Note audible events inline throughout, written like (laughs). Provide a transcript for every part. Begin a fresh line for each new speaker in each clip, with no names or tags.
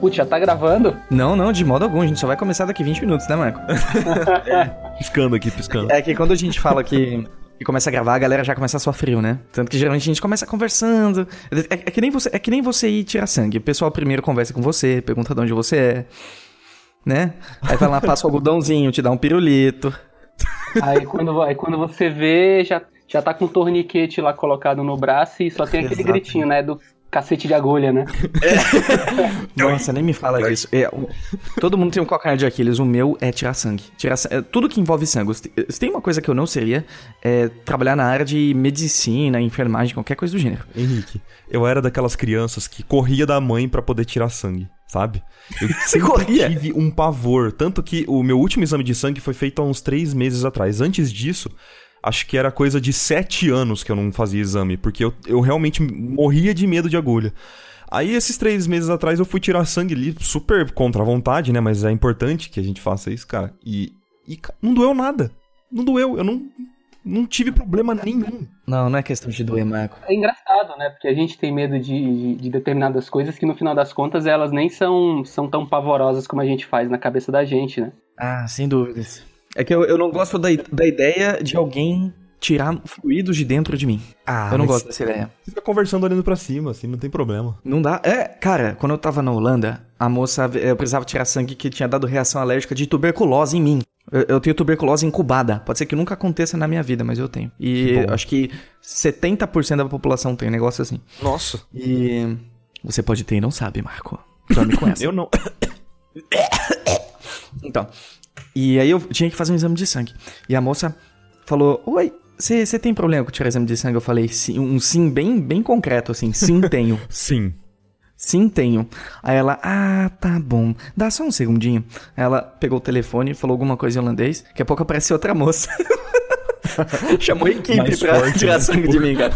Putz, já tá gravando?
Não, não, de modo algum. A gente só vai começar daqui 20 minutos, né, Marco? (laughs)
Piscando aqui, piscando.
É que quando a gente fala que e começa a gravar, a galera já começa a suar frio, né? Tanto que geralmente a gente começa conversando. É, é, que nem você, é que nem você ir tirar sangue. O pessoal primeiro conversa com você, pergunta de onde você é, né? Aí vai lá, passa o algodãozinho, te dá um pirulito.
Aí quando, aí quando você vê, já, já tá com o torniquete lá colocado no braço e só tem aquele Exato. gritinho, né? Do cacete de agulha, né?
É. (laughs) Nossa, nem me fala disso. É, todo mundo tem um calcanhar de Aquiles. O meu é tirar sangue. Tirar, é, tudo que envolve sangue. Se tem uma coisa que eu não seria, é trabalhar na área de medicina, enfermagem, qualquer coisa do gênero.
Henrique, eu era daquelas crianças que corria da mãe para poder tirar sangue, sabe? Eu (laughs)
Você corria?
tive um pavor. Tanto que o meu último exame de sangue foi feito há uns três meses atrás. Antes disso, acho que era coisa de sete anos que eu não fazia exame, porque eu, eu realmente morria de medo de agulha. Aí, esses três meses atrás, eu fui tirar sangue ali, super contra a vontade, né? Mas é importante que a gente faça isso, cara. E, e não doeu nada. Não doeu. Eu não, não tive problema nenhum.
Não, não é questão de doer, Marco.
É engraçado, né? Porque a gente tem medo de, de, de, determinadas coisas que no final das contas elas nem são, são tão pavorosas como a gente faz na cabeça da gente, né?
Ah, sem dúvidas. É que eu, eu não gosto da, da ideia de alguém tirar fluidos de dentro de mim. Ah, eu não gosto dessa ideia.
Você fica conversando olhando pra cima, assim, não tem problema.
Não dá. É, cara, quando eu tava na Holanda, a moça, eu precisava tirar sangue que tinha dado reação alérgica de tuberculose em mim. Eu, eu tenho tuberculose incubada. Pode ser que nunca aconteça na minha vida, mas eu tenho. E que acho que 70% da população tem um negócio assim.
Nossa.
E você pode ter e não sabe, Marco. Só me conhece.
eu não. (coughs)
então, e aí eu tinha que fazer um exame de sangue. E a moça falou: Oi, você tem problema com tirar exame de sangue? Eu falei, sim, um sim bem, bem concreto, assim. Sim, tenho. (laughs)
sim.
Sim, tenho. Aí ela, ah, tá bom. Dá só um segundinho. Aí ela pegou o telefone, falou alguma coisa em holandês. Daqui a pouco apareceu outra moça. (laughs) (laughs) Chamou a equipe Mais pra forte, tirar né? sangue de mim, cara.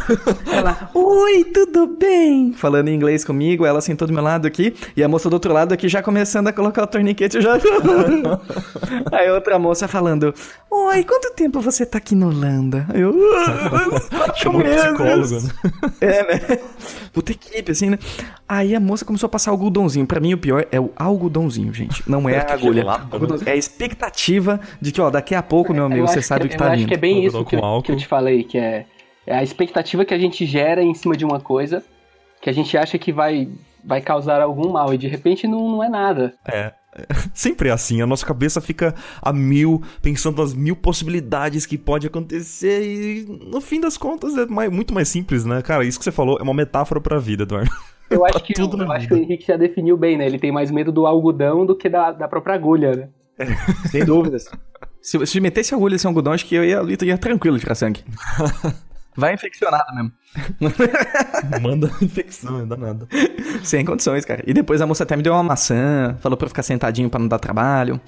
Ela, oi, tudo bem? Falando em inglês comigo, ela sentou do meu lado aqui, e a moça do outro lado aqui já começando a colocar o torniquete já. (laughs) Aí outra moça falando, oi, quanto tempo você tá aqui na Holanda? Eu,
Chamou psicólogo, né?
É, né? Puta equipe, assim, né? Aí a moça começou a passar algodãozinho. Pra mim, o pior é o algodãozinho, gente. Não é a (laughs) agulha. É a expectativa de que, ó, daqui a pouco, meu amigo, você sabe o que, que tá vindo.
Eu acho que é bem isso que eu, que eu te falei, que é, é a expectativa que a gente gera em cima de uma coisa que a gente acha que vai, vai causar algum mal e de repente não, não é nada.
É. (laughs) Sempre é assim, a nossa cabeça fica a mil, pensando nas mil possibilidades que pode acontecer e no fim das contas é mais, muito mais simples, né? Cara, isso que você falou é uma metáfora pra vida, Eduardo. (laughs)
Eu acho, que, tudo eu acho que o Henrique já definiu bem, né? Ele tem mais medo do algodão do que da, da própria agulha, né?
É, (laughs) sem dúvidas. se, se metesse agulha sem algodão, acho que eu ia, eu ia tranquilo tirar sangue. (laughs) Vai infeccionado mesmo. (laughs)
Manda infecção, não dá nada.
Sem condições, cara. E depois a moça até me deu uma maçã, falou pra eu ficar sentadinho pra não dar trabalho.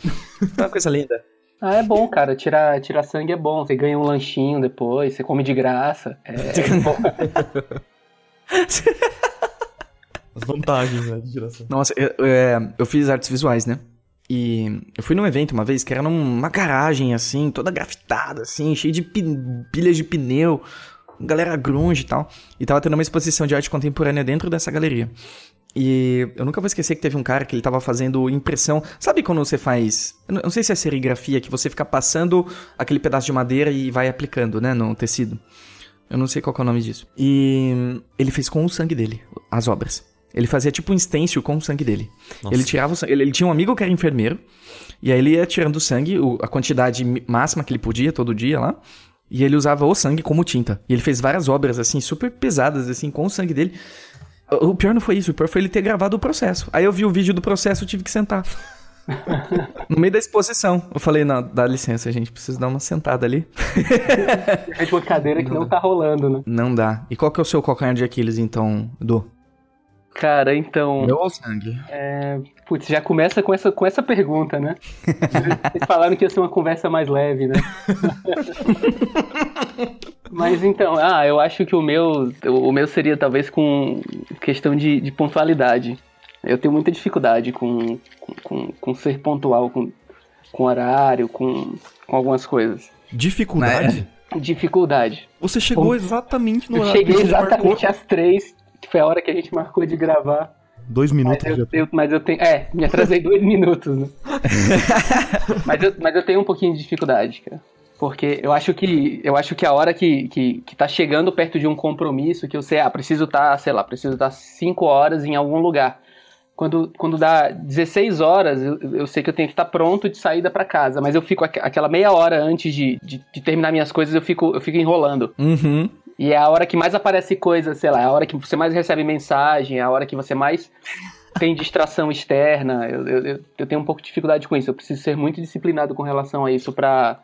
É uma coisa linda.
Ah, é bom, cara. Tirar, tirar sangue é bom. Você ganha um lanchinho depois, você come de graça. É, é bom.
As vantagens, né, de.
Nossa, eu, eu, é, eu fiz artes visuais, né? E eu fui num evento uma vez que era numa garagem, assim, toda grafitada, assim, cheia de pilhas de pneu, galera grunge e tal. E tava tendo uma exposição de arte contemporânea dentro dessa galeria. E eu nunca vou esquecer que teve um cara que ele tava fazendo impressão. Sabe quando você faz. Eu não sei se é serigrafia, que você fica passando aquele pedaço de madeira e vai aplicando, né, no tecido. Eu não sei qual é o nome disso. E ele fez com o sangue dele, as obras. Ele fazia tipo um stencil com o sangue dele. Nossa. Ele tirava o sangue, ele, ele, tinha um amigo que era enfermeiro, e aí ele ia tirando o sangue, o, a quantidade máxima que ele podia todo dia lá, e ele usava o sangue como tinta. E ele fez várias obras, assim, super pesadas, assim, com o sangue dele. O pior não foi isso, o pior foi ele ter gravado o processo. Aí eu vi o vídeo do processo e tive que sentar. (laughs) no meio da exposição. Eu falei, não, dá licença, gente, preciso dar uma sentada ali. (laughs)
É uma cadeira que não, não tá rolando, né?
Não dá. E qual que é o seu calcanhar de Aquiles, então, Du?
Cara, então.
Meu ou sangue?
É, putz, já começa com essa, com essa pergunta, né? Vocês falaram que ia ser uma conversa mais leve, né? (laughs) Mas então, ah, eu acho que o meu, o meu seria talvez com questão de, de pontualidade. Eu tenho muita dificuldade com, com, com, com ser pontual, com, com horário, com, com algumas coisas.
Dificuldade?
É. Dificuldade.
Você chegou exatamente no
horário. Eu cheguei exatamente às três que foi a hora que a gente marcou de gravar.
Dois minutos.
Mas eu,
já...
eu, mas eu tenho. É, me atrasei dois (laughs) minutos. Né? (laughs) mas, eu, mas eu tenho um pouquinho de dificuldade, cara. Porque eu acho que eu acho que a hora que, que, que tá chegando perto de um compromisso, que eu sei, ah, preciso estar, tá, sei lá, preciso estar tá cinco horas em algum lugar. Quando, quando dá 16 horas, eu, eu sei que eu tenho que estar tá pronto de saída para casa, mas eu fico aquela meia hora antes de, de, de, terminar minhas coisas, eu fico, eu fico enrolando.
Uhum.
E é a hora que mais aparece coisa, sei lá, é a hora que você mais recebe mensagem, é a hora que você mais tem distração externa. Eu, eu, eu tenho um pouco de dificuldade com isso. Eu preciso ser muito disciplinado com relação a isso para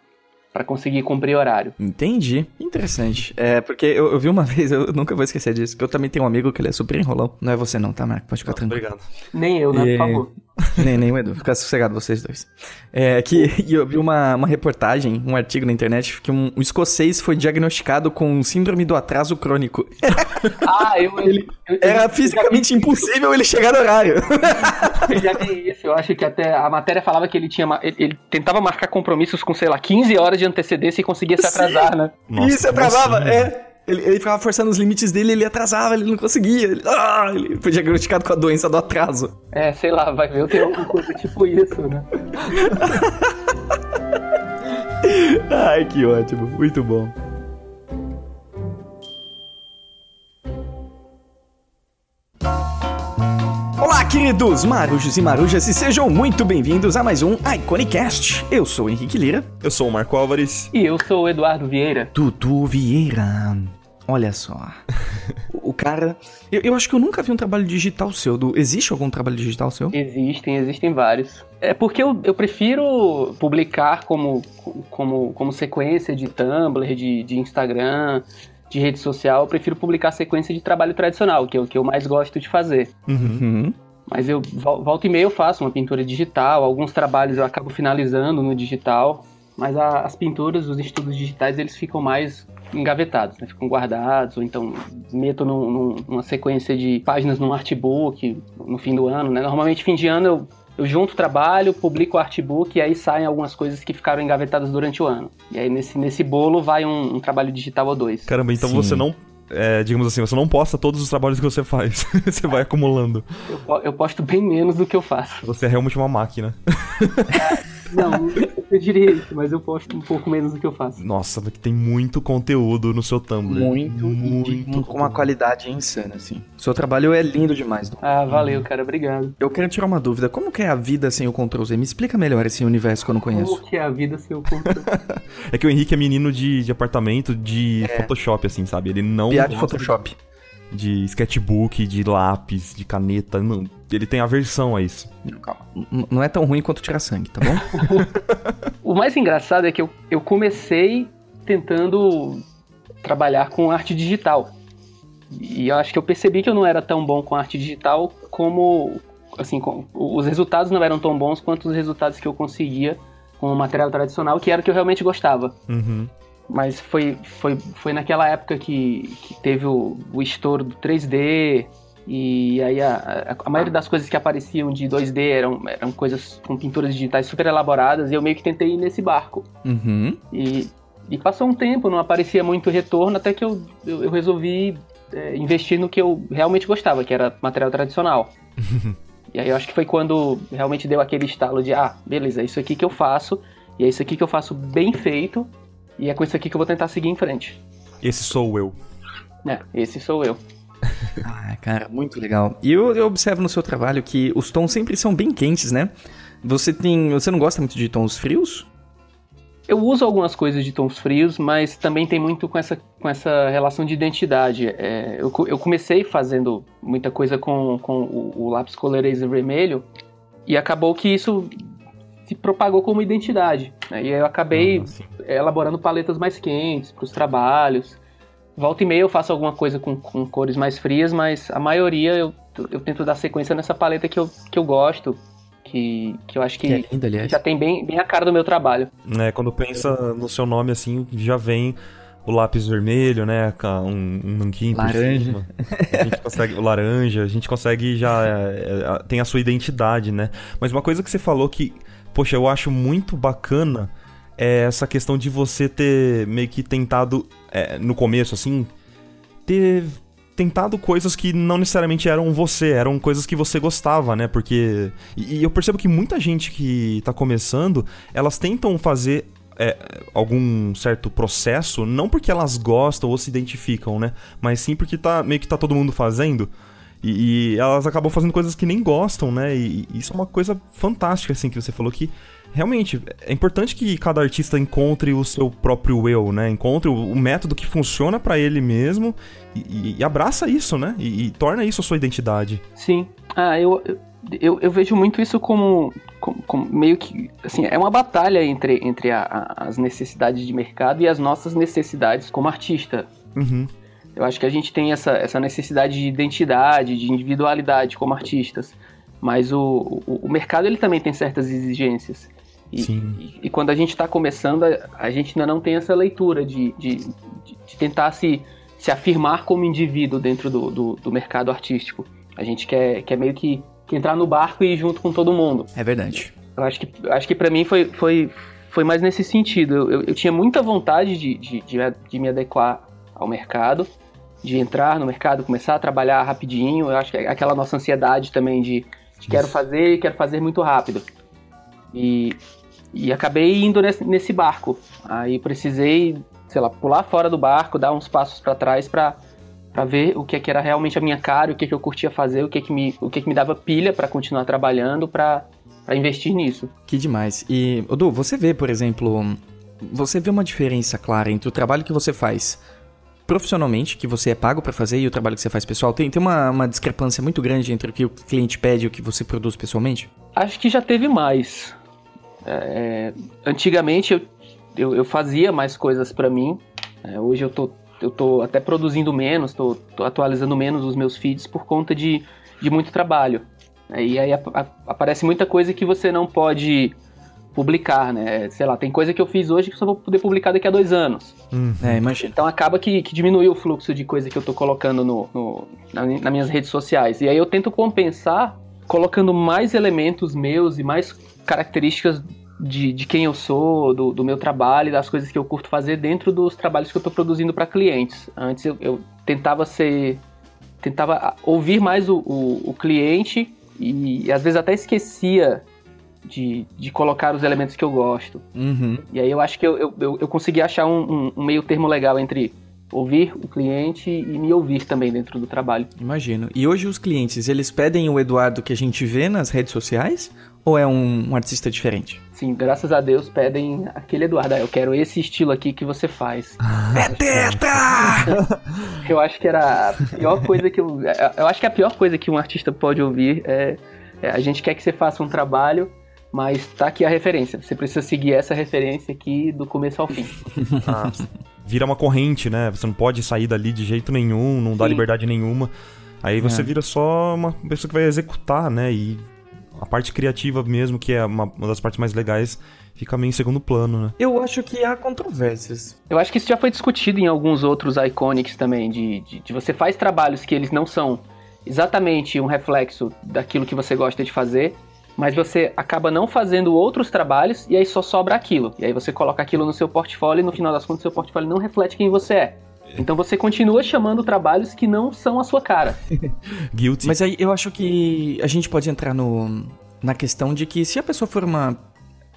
para conseguir cumprir horário.
Entendi. Interessante. É, porque eu, eu, vi uma (laughs) vez, eu nunca vou esquecer disso, que eu também tenho um amigo que ele é super enrolão. Não é você não, tá, Marco? Pode ficar tranquilo.
Obrigado.
Nem eu, né? E... Por favor. (laughs)
nem, nem o Edu. Fica sossegado vocês dois. É que (laughs) eu vi uma, uma reportagem, um artigo na internet, que um, um escocês foi diagnosticado com síndrome do atraso crônico. (laughs)
ah, eu... Ele,
eu, eu era fisicamente impossível ele chegar no horário.
eu já vi isso. Eu acho que até a matéria falava que ele tinha... Ele, ele tentava marcar compromissos com, sei lá, 15 horas de antecedência e conseguia se atrasar, Sim. né?
Nossa, Isso, atrasava, assim? é. Ele, ele, ficava forçando os limites dele, ele atrasava, ele não conseguia. Ele, ah, ele foi diagnosticado com a doença do atraso.
É, sei lá, vai ver, eu tenho alguma coisa tipo isso, né? (laughs)
Ai, que ótimo, muito bom. Olá, queridos marujos e marujas, e sejam muito bem-vindos a mais um Iconicast. Eu sou o Henrique Lira.
Eu sou o Marco Álvares.
E eu sou o Eduardo Vieira.
Dudu Vieira. Olha só. o cara. Eu, eu, acho que eu nunca vi um trabalho digital seu. Do... Existe algum trabalho digital seu?
Existem, existem vários. É porque eu, eu prefiro publicar como, como, como sequência de Tumblr, de, de Instagram, de rede social, eu prefiro publicar sequência de trabalho tradicional, que é o que eu mais gosto de fazer.
Uhum.
Mas eu volta e meia eu faço uma pintura digital, alguns trabalhos eu acabo finalizando no digital, mas a, as pinturas, os estudos digitais, eles ficam mais engavetados, né? ficam guardados, ou então meto num, num, numa sequência de páginas num artbook no fim do ano, né? Normalmente fim de ano eu eu junto o trabalho, publico o artbook e aí saem algumas coisas que ficaram engavetadas durante o ano. E aí nesse, nesse bolo vai um, um trabalho digital ou dois.
Caramba, então Sim. você não é, digamos assim, você não posta todos os trabalhos que você faz. (laughs) você vai acumulando.
Eu, eu, posto bem menos do que eu faço.
Você é realmente uma máquina. (laughs)
Não, eu diria isso, mas eu posto um pouco menos do que eu faço.
Nossa, tem muito conteúdo no seu Tumblr.
Muito, muito. Com uma qualidade insana, assim. Seu trabalho é lindo demais.
Ah, valeu, cara, obrigado.
Eu quero tirar uma dúvida. Como que é a vida sem o Ctrl Z? Me explica melhor esse universo que eu não conheço.
Como que é a vida sem o Ctrl (laughs)
É que o Henrique é menino de, de apartamento de é. Photoshop, assim, sabe? Ele não.
Piada de Photoshop.
De de sketchbook, de lápis, de caneta. Não, ele tem aversão a isso.
Calma. Não é tão ruim quanto tirar sangue, tá bom? (laughs)
o mais engraçado é que eu, eu comecei tentando trabalhar com arte digital. E eu acho que eu percebi que eu não era tão bom com arte digital como. Assim, com, os resultados não eram tão bons quanto os resultados que eu conseguia com o material tradicional, que era o que eu realmente gostava.
Uhum.
Mas foi, foi, foi naquela época que, que teve o, o estouro do 3D, e aí a, a, maioria das coisas que apareciam de 2D eram, eram coisas com pinturas digitais super elaboradas, e eu meio que tentei ir nesse barco.
Uhum.
E, e passou um tempo, não aparecia muito retorno, até que eu, eu, eu resolvi é, investir no que eu realmente gostava, que era material tradicional. (laughs) e aí eu acho que foi quando realmente deu aquele estalo de, ah, beleza, é isso aqui que eu faço, e é isso aqui que eu faço bem feito, e é com isso aqui que eu vou tentar seguir em frente.
Esse sou eu.
É, esse sou eu.
Ah, cara, muito legal. E eu, eu, observo no seu trabalho que os tons sempre são bem quentes, né? Você tem. Você não gosta muito de tons frios?
Eu uso algumas coisas de tons frios, mas também tem muito com essa, com essa relação de identidade. É, eu, eu comecei fazendo muita coisa com, com o, o lápis coloraser vermelho e acabou que isso se propagou como identidade. Né? E eu acabei ah, elaborando paletas mais quentes para os trabalhos. Volta e meia eu faço alguma coisa com, com cores mais frias, mas a maioria eu, eu tento dar sequência nessa paleta que eu, que eu gosto, que, que eu acho que, que é lindo, já tem bem, bem a cara do meu trabalho.
É, quando pensa no seu nome assim, já vem o lápis vermelho, né? Um, um nanquim
laranja.
A gente consegue o laranja, a gente consegue já é, é, tem a sua identidade, né? Mas uma coisa que você falou que poxa, eu acho muito bacana é essa questão de você ter meio que tentado, é, no começo, assim, ter, tentado coisas que não necessariamente eram você, eram coisas que você gostava, né? Porque. E, eu percebo que muita gente que tá começando, elas tentam fazer é, algum certo processo, não porque elas gostam ou se identificam, né? Mas sim porque tá, meio que tá todo mundo fazendo. E, e elas acabam fazendo coisas que nem gostam, né? E, e, isso é uma coisa fantástica, assim, que você falou que realmente é importante que cada artista encontre o seu próprio eu, né? Encontre o, método que funciona para ele mesmo e, e, abraça isso, né? E, torna isso a sua identidade.
Sim. Ah, eu, eu, eu vejo muito isso como, como, como, meio que. Assim, é uma batalha entre, entre a, a, as necessidades de mercado e as nossas necessidades como artista.
Uhum.
Eu acho que a gente tem essa, essa necessidade de identidade, de individualidade como artistas. Mas o, o, o mercado ele também tem certas exigências. E, e, e, quando a gente está começando, a, a, gente ainda não tem essa leitura de, de, de, tentar se, se afirmar como indivíduo dentro do, do, do, mercado artístico. A gente quer, quer meio que, que, entrar no barco e ir junto com todo mundo.
É verdade.
Eu acho que, acho que para mim foi, foi, foi mais nesse sentido. Eu, eu, eu tinha muita vontade de, de, de, de me adequar ao mercado, de entrar no mercado, começar a trabalhar rapidinho. Eu acho que é aquela nossa ansiedade também de, de quero fazer e quero fazer muito rápido. E, e acabei indo nesse, nesse barco. Aí precisei, sei lá, pular fora do barco, dar uns passos para trás para para ver o que, é que era realmente a minha cara, o que, é que eu curtia fazer, o que, é que me, o que, que me dava pilha para continuar trabalhando, para investir nisso.
Que demais. E, Odu, você vê, por exemplo, você vê uma diferença clara entre o trabalho que você faz profissionalmente, que você é pago para fazer, e o trabalho que você faz pessoal? Tem, tem uma, uma discrepância muito grande entre o que o cliente pede e o que você produz pessoalmente?
Acho que já teve mais. É, antigamente eu, eu, eu, fazia mais coisas para mim. É, hoje eu tô, eu tô até produzindo menos, tô, tô, atualizando menos os meus feeds por conta de, de muito trabalho. É, e aí a, a, aparece muita coisa que você não pode publicar, né? Sei lá, tem coisa que eu fiz hoje que só vou poder publicar daqui a dois anos.
Hum, é, imagina.
Então acaba que, que diminuiu o fluxo de coisa que eu tô colocando no, no na, nas minhas redes sociais. E aí eu tento compensar colocando mais elementos meus e mais características de, de quem eu sou, do, do, meu trabalho, das coisas que eu curto fazer dentro dos trabalhos que eu estou produzindo para clientes. Antes eu, eu, tentava ser. tentava ouvir mais o, o, o cliente e, e, às vezes até esquecia de, de colocar os elementos que eu gosto.
Uhum.
E aí eu acho que eu, eu, eu consegui achar um, um, um meio termo legal entre ouvir o cliente e me ouvir também dentro do trabalho.
Imagino. E hoje os clientes, eles pedem o Eduardo que a gente vê nas redes sociais ou é um, um artista diferente?
Sim, graças a Deus pedem aquele Eduardo. Ah, eu quero esse estilo aqui que você faz. (laughs)
é teta! (laughs)
eu acho que era a pior coisa que eu, eu acho que a pior coisa que um artista pode ouvir é, é a gente quer que você faça um trabalho mas tá aqui a referência. Você precisa seguir essa referência aqui do começo ao fim. (laughs)
ah, vira uma corrente, né? Você não pode sair dali de jeito nenhum, não Sim. dá liberdade nenhuma. Aí você é. vira só uma pessoa que vai executar, né? E a parte criativa mesmo, que é uma, uma das partes mais legais, fica meio em segundo plano, né?
Eu acho que há controvérsias.
Eu acho que isso já foi discutido em alguns outros iconics também, de, de, de você faz trabalhos que eles não são exatamente um reflexo daquilo que você gosta de fazer, mas você acaba não fazendo outros trabalhos e aí só sobra aquilo. E aí você coloca aquilo no seu portfólio e no final das contas seu portfólio não reflete quem você é. Então você continua chamando trabalhos que não são a sua cara. (laughs)
Guilty. Mas aí eu acho que a gente pode entrar no, na questão de que se a pessoa for uma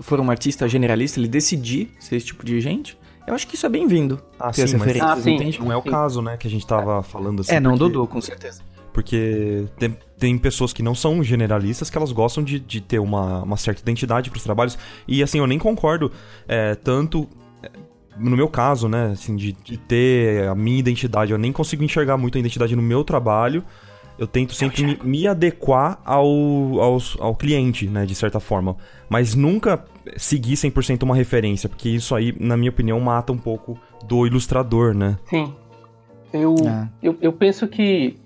for um artista generalista, ele decidir ser esse tipo de gente, eu acho que isso é bem-vindo.
Ah, sim, mas ah, sim. não é o sim. caso, né, que a gente tava falando assim.
É, não, porque... Dodô, com certeza.
Porque tem, tem, pessoas que não são generalistas que elas gostam de, de ter uma, uma certa identidade para os trabalhos. E assim, eu nem concordo é, tanto é, no meu caso, né, assim, de, de, ter a minha identidade, eu nem consigo enxergar muito a identidade no meu trabalho. Eu tento sempre me, me, adequar ao, ao, ao cliente, né, de certa forma. Mas nunca seguir 100% uma referência, porque isso aí, na minha opinião, mata um pouco do ilustrador, né?
Sim. Eu, é. eu, eu penso que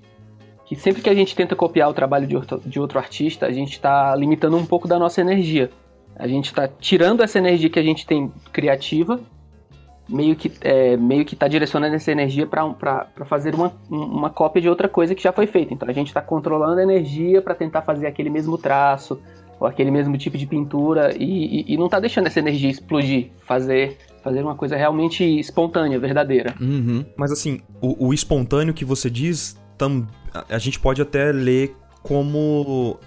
que sempre que a gente tenta copiar o trabalho de outro, de outro artista, a gente está limitando um pouco da nossa energia. A gente está tirando essa energia que a gente tem criativa, meio que é, meio que está direcionando essa energia para fazer uma, uma cópia de outra coisa que já foi feita. Então a gente está controlando a energia para tentar fazer aquele mesmo traço ou aquele mesmo tipo de pintura e, e, e não está deixando essa energia explodir, fazer fazer uma coisa realmente espontânea, verdadeira.
Uhum. Mas assim, o, o espontâneo que você diz tam, a gente pode até ler como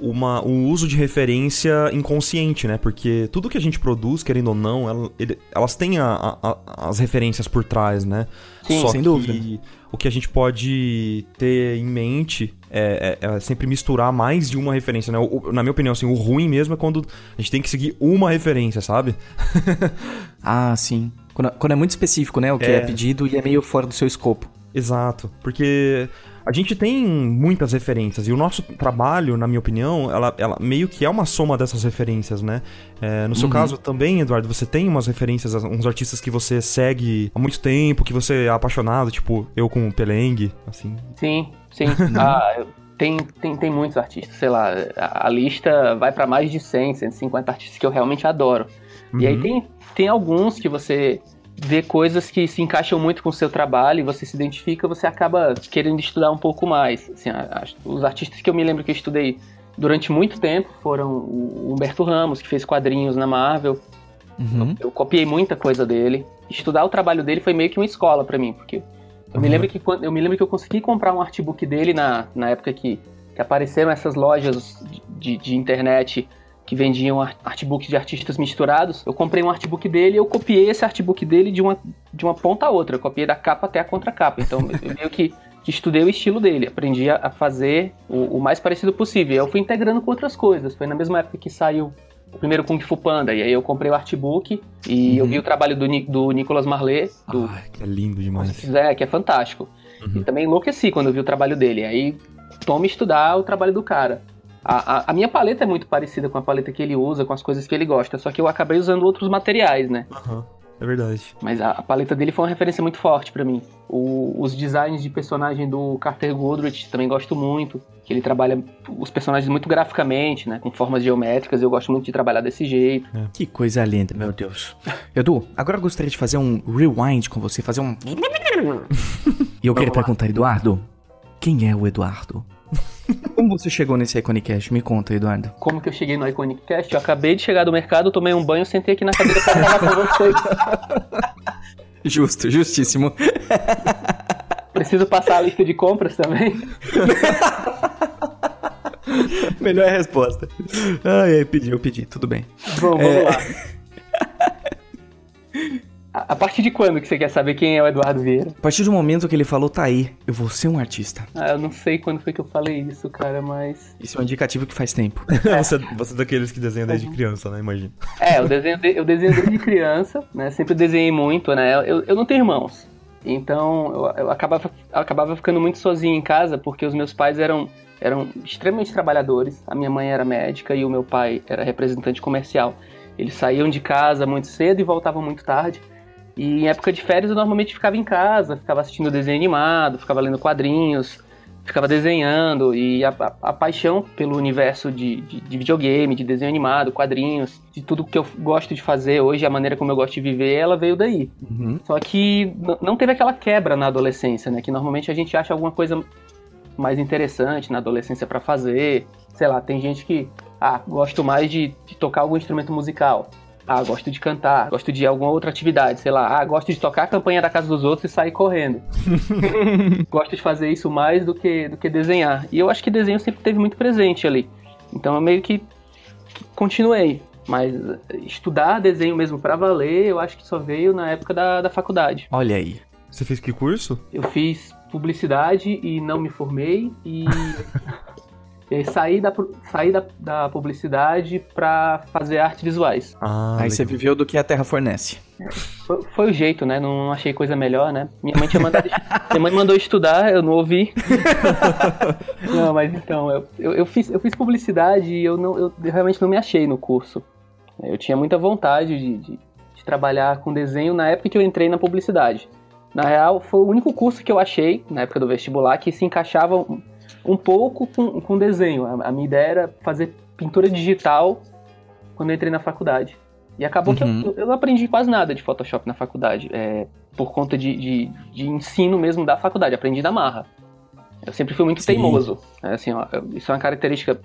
uma, um uso de referência inconsciente, né? Porque tudo que a gente produz, querendo ou não, ela, ele, elas têm a, a, as referências por trás, né?
Sim, Só sem que dúvida.
O que a gente pode ter em mente é, é, é, sempre misturar mais de uma referência, né? O, na minha opinião, assim, o ruim mesmo é quando a gente tem que seguir uma referência, sabe? (laughs)
ah, sim. Quando, quando, é muito específico, né? O que é. é pedido e é meio fora do seu escopo.
Exato. Porque a gente tem muitas referências e o nosso trabalho, na minha opinião, ela, ela meio que é uma soma dessas referências, né? É, no seu uhum. caso também, Eduardo, você tem umas referências, uns artistas que você segue há muito tempo, que você é apaixonado, tipo eu com o Pelengue, assim.
Sim, sim. ah, tem, tem, tem muitos artistas, sei lá, a, a lista vai para mais de 100, 150 artistas que eu realmente adoro. Uhum. E aí uhum. tem, tem alguns que você vê coisas que se encaixam muito com o seu trabalho e você se identifica, você acaba querendo estudar um pouco mais. Assim, a, a, os artistas que eu me lembro que eu estudei durante muito tempo foram o Humberto Ramos, que fez quadrinhos na Marvel. Uhum. Eu, eu, copiei muita coisa dele. Estudar o trabalho dele foi meio que uma escola para mim, porque eu uhum. me lembro que eu me lembro que eu consegui comprar um artbook dele na, na época que, que apareceram essas lojas de, de internet que vendiam artbooks de artistas misturados. Eu comprei um artbook dele e eu copiei esse artbook dele de uma, de uma ponta a outra. Eu copiei da capa até a contracapa. Então eu meio que, que estudei o estilo dele, aprendi a, fazer o, o, mais parecido possível. Eu fui integrando com outras coisas. Foi na mesma época que saiu o primeiro Kung Fu Panda. E aí eu comprei o artbook e uhum. eu vi o trabalho do, do Nicolas Marlet. Do,
Ai, que é lindo demais.
É, que é fantástico. Uhum. E também enlouqueci quando eu vi o trabalho dele. Aí tome estudar o trabalho do cara. A, a, a, minha paleta é muito parecida com a paleta que ele usa, com as coisas que ele gosta, só que eu acabei usando outros materiais, né?
Aham. Uhum. É verdade.
Mas a, a, paleta dele foi uma referência muito forte para mim. O, os designs de personagem do Carter Goodrich também gosto muito. Que ele trabalha os personagens muito graficamente, né? Com formas geométricas. Eu gosto muito de trabalhar desse jeito.
É. Que coisa linda, meu Deus. Edu, agora eu gostaria de fazer um rewind com você, fazer um. (laughs) e eu queria perguntar, Eduardo, quem é o Eduardo? Como você chegou nesse Iconicast? Me conta, Eduardo.
Como que eu cheguei no Iconicast? Eu acabei de chegar do mercado, tomei um banho, sentei aqui na cadeira pra falar com vocês. (laughs)
Justo, justíssimo. (laughs)
Preciso passar a lista de compras também. (laughs)
Melhor resposta. Ai, ai, pedi, eu pedi, tudo bem.
Bom, vamos é... lá. A partir de quando que você quer saber quem é o Eduardo Vieira?
A partir do momento que ele falou, tá aí, eu vou ser um artista.
Ah, eu não sei quando foi que eu falei isso, cara, mas.
Isso é um indicativo que faz tempo.
É. (laughs) você, você é daqueles que desenham desde criança, né? Imagina.
É, eu desenho, de, eu desenho desde criança, né? Sempre desenhei muito, né? Eu, eu não tenho irmãos. Então eu, eu, acabava, eu acabava ficando muito sozinho em casa porque os meus pais eram, eram extremamente trabalhadores. A minha mãe era médica e o meu pai era representante comercial. Eles saíam de casa muito cedo e voltavam muito tarde. E em época de férias eu normalmente ficava em casa, ficava assistindo desenho animado, ficava lendo quadrinhos, ficava desenhando. E a, a, a paixão pelo universo de, de, de, videogame, de desenho animado, quadrinhos, de tudo que eu gosto de fazer hoje, a maneira como eu gosto de viver, ela veio daí. Uhum. Só que não teve aquela quebra na adolescência, né? Que normalmente a gente acha alguma coisa mais interessante na adolescência para fazer. Sei lá, tem gente que, ah, gosto mais de, de tocar algum instrumento musical. Ah, gosto de cantar, gosto de alguma outra atividade, sei lá. Ah, gosto de tocar a campanha da casa dos outros e sair correndo. (laughs) gosto de fazer isso mais do que, do que desenhar. E eu acho que desenho sempre teve muito presente ali. Então eu meio que continuei. Mas estudar desenho mesmo para valer, eu acho que só veio na época da, da faculdade.
Olha aí.
Você fez que curso?
Eu fiz publicidade e não me formei. E (laughs) E saí da, saí da, da publicidade para fazer artes visuais.
Ah, Aí legal. você viveu do que a terra fornece.
Foi, foi, o jeito, né? Não achei coisa melhor, né? Minha mãe tinha mandado. (laughs) minha mãe mandou estudar, eu não ouvi. (laughs) não, mas então, eu, eu, eu, fiz, eu fiz publicidade e eu, não, eu realmente não me achei no curso. Eu tinha muita vontade de, de, de trabalhar com desenho na época que eu entrei na publicidade. Na real, foi o único curso que eu achei, na época do vestibular, que se encaixava um pouco com, com desenho. A, a, minha ideia era fazer pintura digital quando eu entrei na faculdade. E acabou uhum. que eu, eu, não aprendi quase nada de Photoshop na faculdade, é, por conta de, de, de, ensino mesmo da faculdade. Aprendi da marra. Eu sempre fui muito Sim. teimoso. É, assim, ó, isso é uma característica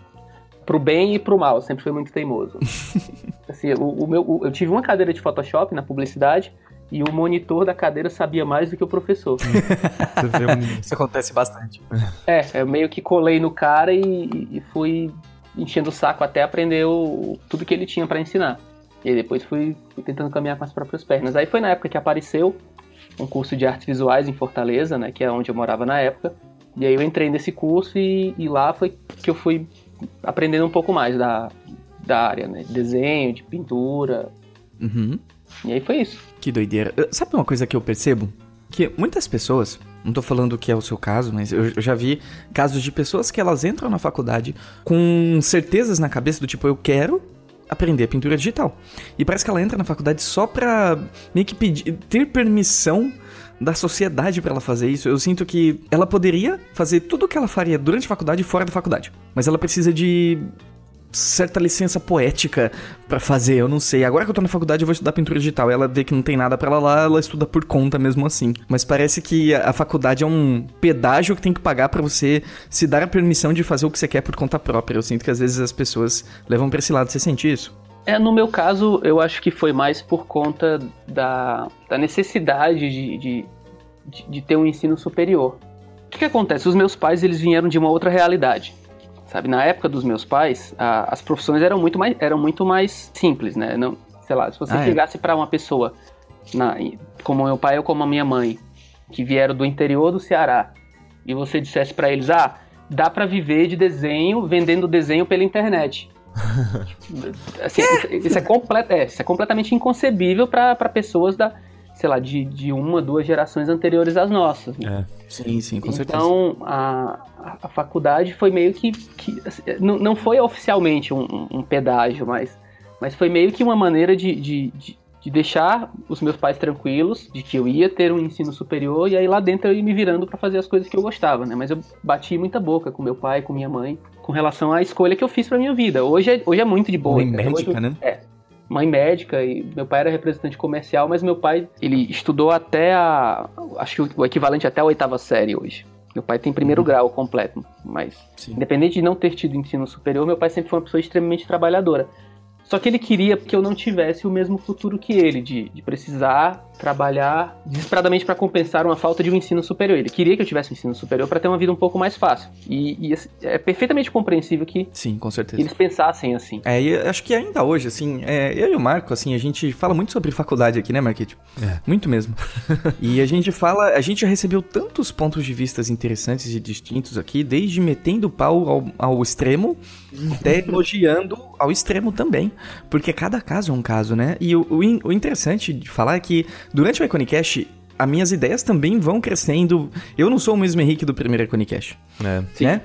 pro bem e pro mal. Eu sempre fui muito teimoso. (laughs) assim, o, o meu, o, eu tive uma cadeira de Photoshop na publicidade e o monitor da cadeira sabia mais do que o professor. (laughs)
Isso acontece bastante.
É, eu meio que colei no cara e, e fui enchendo o saco até aprender o, tudo que ele tinha para ensinar. E aí depois fui, fui, tentando caminhar com as próprias pernas. Aí foi na época que apareceu um curso de artes visuais em Fortaleza, né, que é onde eu morava na época. E aí eu entrei nesse curso e, e lá foi que eu fui aprendendo um pouco mais da, da área, né, de desenho, de pintura.
Uhum.
E aí foi isso.
Que doideira. Sabe uma coisa que eu percebo? Que muitas pessoas, não tô falando que é o seu caso, mas eu, já vi casos de pessoas que elas entram na faculdade com certezas na cabeça do tipo, eu quero aprender pintura digital. E parece que ela entra na faculdade só pra meio que pedir, ter permissão da sociedade para ela fazer isso. Eu sinto que ela poderia fazer tudo o que ela faria durante a faculdade e fora da faculdade. Mas ela precisa de certa licença poética para fazer, eu não sei. Agora que eu tô na faculdade, eu vou estudar pintura digital. Ela vê que não tem nada para ela lá, ela estuda por conta mesmo assim. Mas parece que a faculdade é um pedágio que tem que pagar para você se dar a permissão de fazer o que você quer por conta própria. Eu sinto que às vezes as pessoas levam pra esse lado. Você sente isso?
É, no meu caso, eu acho que foi mais por conta da, da necessidade de, de, de, de ter um ensino superior. O que, que acontece? Os meus pais, eles vieram de uma outra realidade sabe? Na época dos meus pais, a, as profissões eram muito mais, eram muito mais simples, né? Não, sei lá, se você ah, é? chegasse é? para uma pessoa, na, como meu pai ou como a minha mãe, que vieram do interior do Ceará, e você dissesse para eles, ah, dá para viver de desenho vendendo desenho pela internet. (laughs) assim, isso, isso, é complet, é, isso é completamente inconcebível para pessoas da, sei lá, de, de uma, duas gerações anteriores às nossas.
Né? É. Sim, sim, com
então,
certeza.
Então, a, a faculdade foi meio que. que assim, não, não foi oficialmente um, um, pedágio, mas, mas foi meio que uma maneira de, de, de, de, deixar os meus pais tranquilos, de que eu ia ter um ensino superior, e aí lá dentro eu ia me virando para fazer as coisas que eu gostava, né? Mas eu bati muita boca com meu pai, com minha mãe, com relação à escolha que eu fiz pra minha vida. Hoje é, hoje é muito de boa.
Mãe médica,
hoje,
né?
É, mãe médica e meu pai era representante comercial, mas meu pai, ele estudou até a, acho que o equivalente até a oitava série hoje. Meu pai tem primeiro uhum. grau completo, mas Sim. independente de não ter tido ensino superior, meu pai sempre foi uma pessoa extremamente trabalhadora. Só que ele queria que eu não tivesse o mesmo futuro que ele, de, de precisar trabalhar desesperadamente para compensar uma falta de um ensino superior. Ele queria que eu tivesse um ensino superior para ter uma vida um pouco mais fácil. E, e, assim, é perfeitamente compreensível que,
Sim, com certeza.
eles pensassem assim.
É, e acho que ainda hoje, assim, é, eu e o Marco, assim, a gente fala muito sobre faculdade aqui, né, Marquete? É. Muito mesmo. (laughs) e a gente fala, a gente já recebeu tantos pontos de vistas interessantes e distintos aqui, desde metendo o pau ao, ao extremo, até (laughs) elogiando ao extremo também. Porque cada caso é um caso, né? E o, o, o interessante de falar é que durante o Iconicast as minhas ideias também vão crescendo. Eu não sou o mesmo Henrique do primeiro Iconicast. É. Né?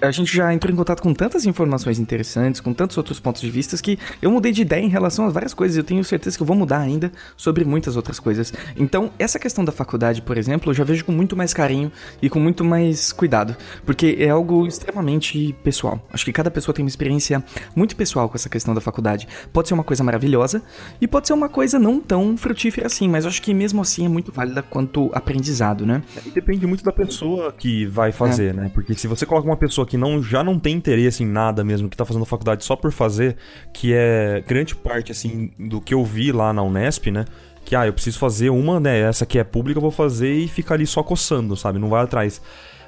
A gente já entrou em contato com tantas informações interessantes, com tantos outros pontos de vista, que eu mudei de ideia em relação a várias coisas. Eu tenho certeza que eu vou mudar ainda sobre muitas outras coisas. Então, essa questão da faculdade, por exemplo, eu já vejo com muito mais carinho e com muito mais cuidado. Porque é algo extremamente pessoal. Acho que cada pessoa tem uma experiência muito pessoal com essa questão da faculdade. Pode ser uma coisa maravilhosa e pode ser uma coisa não tão frutífera assim, mas eu acho que mesmo assim é muito válida quanto aprendizado, né?
E depende muito da pessoa que vai fazer, é. né? Porque se você coloca uma pessoa que não, já não tem interesse em nada mesmo, que tá fazendo faculdade só por fazer, que é grande parte, assim, do que eu vi lá na Unesp, né? Que, ah, eu preciso fazer uma, né? Essa aqui é pública, eu vou fazer e fica ali só coçando, sabe? Não vai atrás.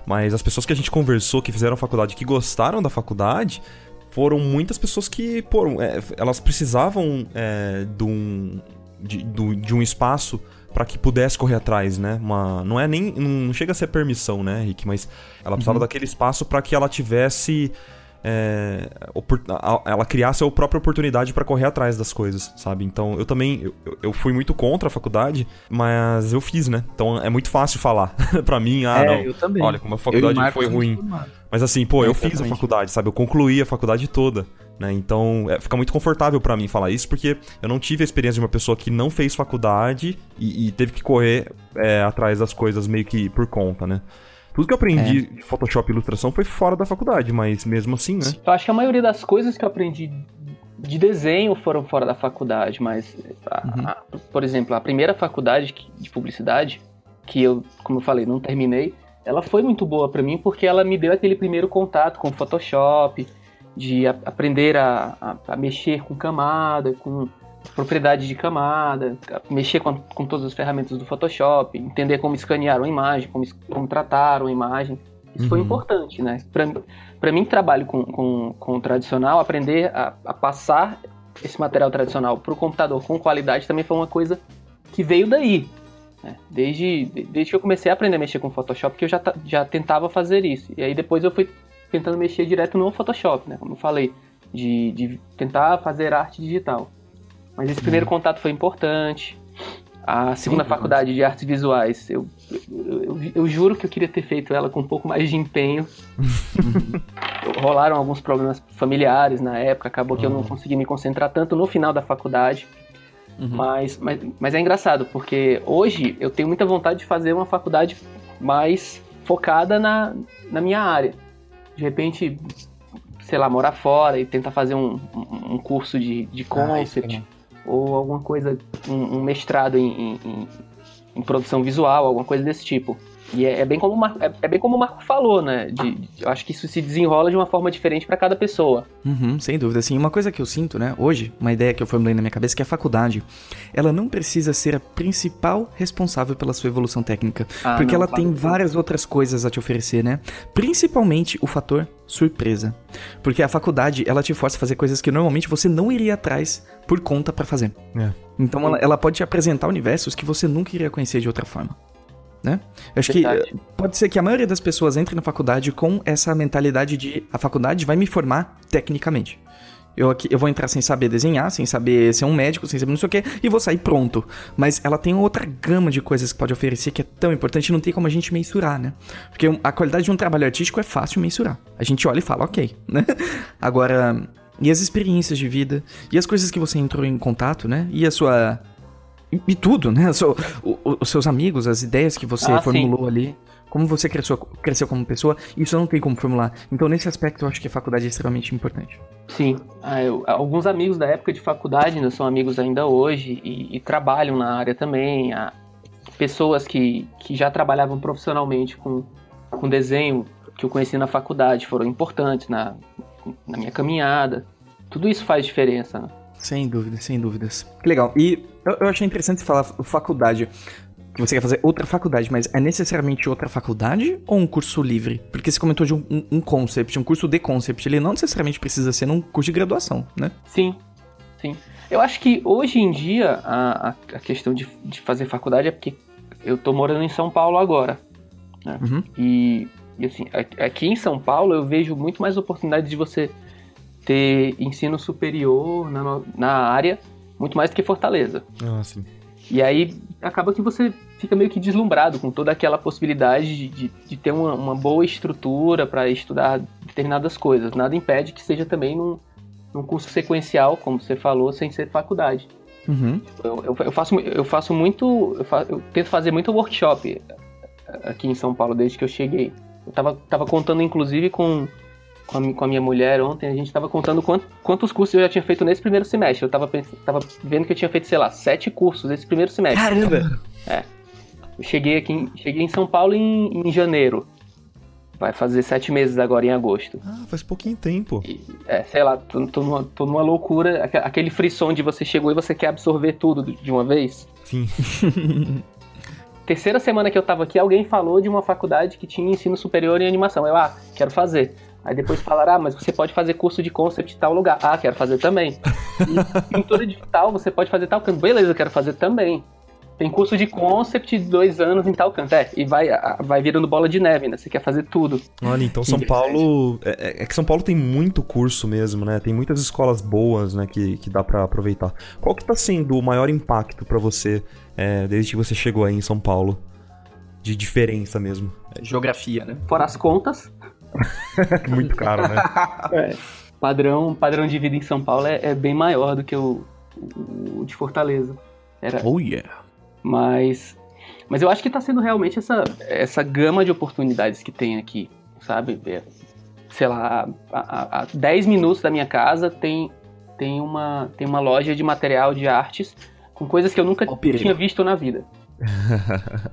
Mas as pessoas que a gente conversou, que fizeram faculdade, que gostaram da faculdade, foram muitas pessoas que, pô, é, elas precisavam é, de, um, de, de um espaço para que pudesse correr atrás, né? Uma, não é nem não chega a ser permissão, né, Rick, mas ela precisava uhum. daquele espaço para que ela tivesse é, ela criasse a própria oportunidade para correr atrás das coisas, sabe? Então eu também eu, eu, fui muito contra a faculdade, mas eu fiz, né? Então é muito fácil falar (laughs) para mim, ah,
é,
não.
Eu também.
Olha, como a faculdade foi ruim. Mas assim, pô, eu fiz a faculdade, sabe? Eu concluí a faculdade toda. Né? Então, é, fica muito confortável para mim falar isso, porque eu não tive a experiência de uma pessoa que não fez faculdade e, e teve que correr é, atrás das coisas meio que por conta, né? Tudo que eu aprendi é. de Photoshop e ilustração foi fora da faculdade, mas mesmo assim, né?
Eu acho que a maioria das coisas que eu aprendi de desenho foram fora da faculdade, mas, a, uhum. a, por exemplo, a primeira faculdade de publicidade, que eu, como eu falei, não terminei, ela foi muito boa para mim porque ela me deu aquele primeiro contato com Photoshop, de a, aprender a, a, a, mexer com camada, com propriedade de camada, mexer com, com todas as ferramentas do Photoshop, entender como escanear uma imagem, como, como tratar uma imagem. Isso uhum. foi importante, né? Para mim, trabalho com, com, com o tradicional, aprender a, a passar esse material tradicional para o computador com qualidade também foi uma coisa que veio daí. Né? Desde, desde que eu comecei a aprender a mexer com Photoshop, que eu já, já tentava fazer isso. E aí depois eu fui tentando mexer direto no Photoshop, né? Como eu falei, de, de tentar fazer arte digital. Mas esse primeiro uhum. contato foi importante. A segunda Sim, faculdade de artes visuais, eu, eu, eu, eu, juro que eu queria ter feito ela com um pouco mais de empenho. (laughs) Rolaram alguns problemas familiares na época, acabou que eu não uhum. consegui me concentrar tanto no final da faculdade. Uhum. Mas, mas, mas é engraçado, porque hoje eu tenho muita vontade de fazer uma faculdade mais focada na, na minha área. De repente, sei lá, morar fora e tentar fazer um, um curso de, de ah, concept. Ah, ou alguma coisa, um, um mestrado em, em, em, produção visual, alguma coisa desse tipo. E é, é bem como o Marco, é, é, bem como o Marco falou, né? De, de, eu acho que isso se desenrola de uma forma diferente para cada pessoa.
Uhum, sem dúvida. Assim, uma coisa que eu sinto, né? Hoje, uma ideia que eu formulei na minha cabeça é que a faculdade, ela não precisa ser a principal responsável pela sua evolução técnica, ah, porque não, ela claro. tem várias outras coisas a te oferecer, né? Principalmente o fator surpresa. Porque a faculdade, ela te força a fazer coisas que normalmente você não iria atrás por conta para fazer. É. Então ela, ela, pode te apresentar universos que você nunca iria conhecer de outra forma. Né? Eu acho Verdade. que pode ser que a maioria das pessoas entre na faculdade com essa mentalidade de a faculdade vai me formar tecnicamente. Eu, aqui, eu vou entrar sem saber desenhar, sem saber ser um médico, sem saber não sei o que, e vou sair pronto. Mas ela tem outra gama de coisas que pode oferecer que é tão importante, não tem como a gente mensurar, né? Porque a qualidade de um trabalho artístico é fácil mensurar. A gente olha e fala, ok, né? Agora, e as experiências de vida, e as coisas que você entrou em contato, né? E a sua. E, tudo, né? O, o, os seus amigos, as ideias que você ah, formulou sim. ali como você cresceu, cresceu como pessoa, isso não tem como formular. Então, nesse aspecto, eu acho que a faculdade é extremamente importante.
Sim. Ah, eu, alguns amigos da época de faculdade ainda são amigos ainda hoje e, e trabalham na área também. Há pessoas que, que já trabalhavam profissionalmente com, com desenho que eu conheci na faculdade foram importantes na, na minha caminhada. Tudo isso faz diferença. Né?
Sem dúvida, sem dúvidas. Que legal. E eu, eu achei interessante falar faculdade que você quer fazer outra faculdade, mas é necessariamente outra faculdade ou um curso livre? Porque você comentou de um, um, um concept, um curso de concept, ele não necessariamente precisa ser num curso de graduação, né?
Sim, sim. Eu acho que hoje em dia a, a questão de, de fazer faculdade é porque eu tô morando em São Paulo agora. Né? Uhum. E, e, assim, aqui em São Paulo eu vejo muito mais oportunidades de você ter ensino superior na, na área, muito mais do que Fortaleza.
Ah, sim.
E aí acaba que você fica meio que deslumbrado com toda aquela possibilidade de, de, de ter uma, uma, boa estrutura para estudar determinadas coisas. Nada impede que seja também num, num curso sequencial, como você falou, sem ser faculdade. Uhum. Eu, eu, eu, faço, eu faço muito. Eu, faço, eu, tento fazer muito workshop aqui em São Paulo desde que eu cheguei. Eu tava, tava contando, inclusive, com com a, com a minha mulher ontem, a gente estava contando quantos, quantos cursos eu já tinha feito nesse primeiro semestre. Eu estava tava vendo que eu tinha feito, sei lá, sete cursos nesse primeiro semestre.
Caramba!
É. Eu cheguei aqui, em, cheguei em São Paulo em, em janeiro. Vai fazer sete meses agora em agosto.
Ah, faz pouquinho tempo.
E, é, sei lá, tô, tô, numa, tô numa loucura. Aquele frisson de você chegou e você quer absorver tudo de uma vez.
Sim. (laughs)
Terceira semana que eu tava aqui, alguém falou de uma faculdade que tinha ensino superior em animação. Eu, ah, quero fazer. Aí depois falaram, ah, mas você pode fazer curso de concept em tal lugar. Ah, quero fazer também. (laughs) E pintura digital, você pode fazer tal canto. Beleza, quero fazer também. Tem curso de concept de dois anos em tal canto. É, e vai, vai virando bola de neve, né? Você quer fazer tudo.
Olha, então São Paulo. É, é, é, que São Paulo tem muito curso mesmo, né? Tem muitas escolas boas, né? Que, que dá para aproveitar. Qual que tá sendo o maior impacto para você é, desde que você chegou aí em São Paulo? De diferença mesmo.
Geografia, né?
Fora as contas. (laughs)
Muito caro, né? (laughs)
É. Padrão, padrão de vida em São Paulo é, é bem maior do que o, o, de Fortaleza.
Era. Oh yeah.
Mas, mas eu acho que está sendo realmente essa, essa gama de oportunidades que tem aqui, sabe? É, sei lá, a, a, a 10 minutos da minha casa tem, tem, uma, tem uma loja de material de artes com coisas que eu nunca oh, tinha visto na vida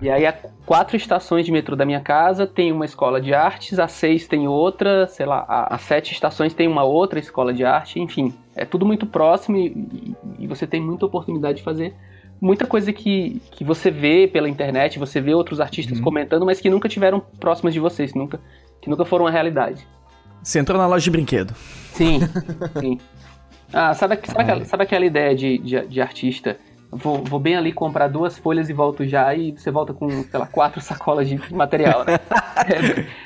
e aí, a quatro estações de metrô da minha casa tem uma escola de artes, a seis tem outra, sei lá, a, a sete estações tem uma outra escola de arte, enfim. É tudo muito próximo e, e, você tem muita oportunidade de fazer muita coisa que, que você vê pela internet, você vê outros artistas uhum. comentando, mas que nunca tiveram próximas de vocês, nunca, que nunca foram a realidade.
Você entrou na loja de brinquedo.
Sim, (laughs) sim. Ah, sabe, sabe, aquela, sabe aquela ideia de, de, de artista Vou, vou, bem ali comprar duas folhas e volto já, e você volta com, sei lá, quatro (laughs) sacolas de material, né?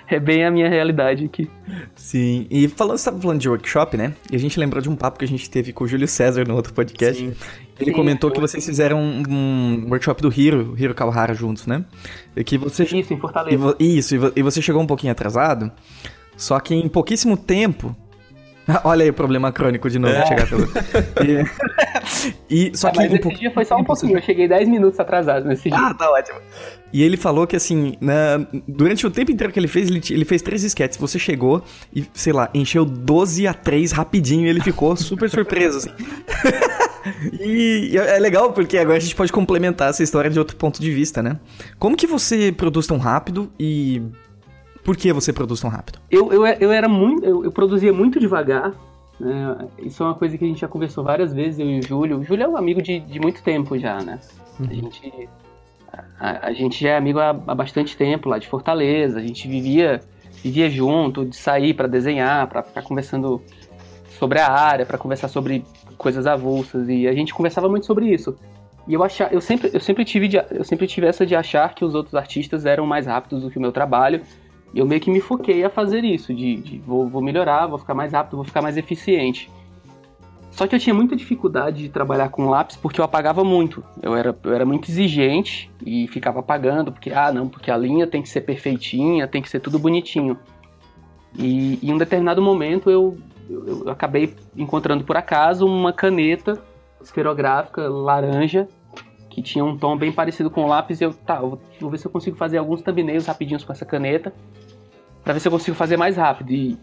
é, é, bem a minha realidade aqui.
Sim, e falando, você falando de workshop, né? E a gente lembrou de um papo que a gente teve com o Júlio César no outro podcast. Sim. Ele Sim, comentou que vocês fizeram um, um, workshop do Hiro, Hiro Kawahara juntos, né? E que você...
Isso, em Fortaleza.
E isso, e você chegou um pouquinho atrasado, só que em pouquíssimo tempo (laughs) Olha aí o problema crônico de novo. É. Chegar pelo... (laughs)
e, e, só é, que. Mas um esse pouco... dia foi só um pouquinho, eu cheguei 10 minutos atrasado nesse dia.
Ah, tá ótimo. E ele falou que assim, na... durante o tempo inteiro que ele fez, ele, ele fez três sketches. Você chegou e, sei lá, encheu 12 a 3 rapidinho e ele ficou (laughs) super surpreso, assim. E é legal porque agora a gente pode complementar essa história de outro ponto de vista, né? Como que você produz tão rápido e por que você produz tão rápido?
Eu, eu, eu era muito. Eu, eu produzia muito devagar. Né? Isso é uma coisa que a gente já conversou várias vezes, eu e o Júlio. O Júlio é um amigo de, de muito tempo já, né? Uhum. A gente. A, a, gente já é amigo há, há bastante tempo lá de Fortaleza. A gente vivia, vivia junto, de sair para desenhar, para ficar conversando sobre a área, para conversar sobre coisas avulsas. E a gente conversava muito sobre isso. E eu achar, eu sempre, eu sempre tive, de, eu sempre tive essa de achar que os outros artistas eram mais rápidos do que o meu trabalho eu meio que me foquei a fazer isso, de, de vou, vou, melhorar, vou ficar mais rápido, vou ficar mais eficiente. Só que eu tinha muita dificuldade de trabalhar com lápis porque eu apagava muito. Eu era, eu era muito exigente e ficava apagando, porque, ah, não, porque a linha tem que ser perfeitinha, tem que ser tudo bonitinho. E, em um determinado momento eu, eu, eu acabei encontrando por acaso uma caneta esferográfica laranja que tinha um tom bem parecido com o lápis e eu, tá, eu vou ver se eu consigo fazer alguns thumbnails rapidinhos com essa caneta para ver se eu consigo fazer mais rápido. E,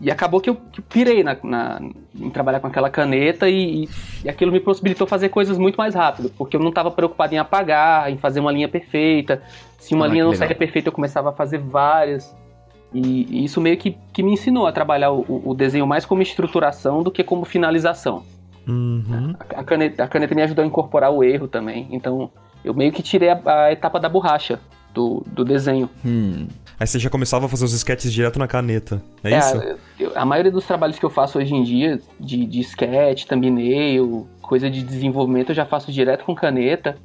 e acabou que eu, que eu pirei na, na, em trabalhar com aquela caneta e, e, aquilo me possibilitou fazer coisas muito mais rápido, porque eu não estava preocupado em apagar, em fazer uma linha perfeita. Se uma ah, linha não saía perfeita, eu começava a fazer várias. E, e, isso meio que, que me ensinou a trabalhar o, o desenho mais como estruturação do que como finalização.
Uhum.
A, a, caneta, a caneta me ajudou a incorporar o erro também. Então, eu meio que tirei a, a etapa da borracha do, do desenho.
Hum.
Aí você já começava a fazer os sketches direto na caneta, é, é isso?
Eu, a maioria dos trabalhos que eu faço hoje em dia, de, de sketch, thumbnail, coisa de desenvolvimento, eu já faço direto com caneta.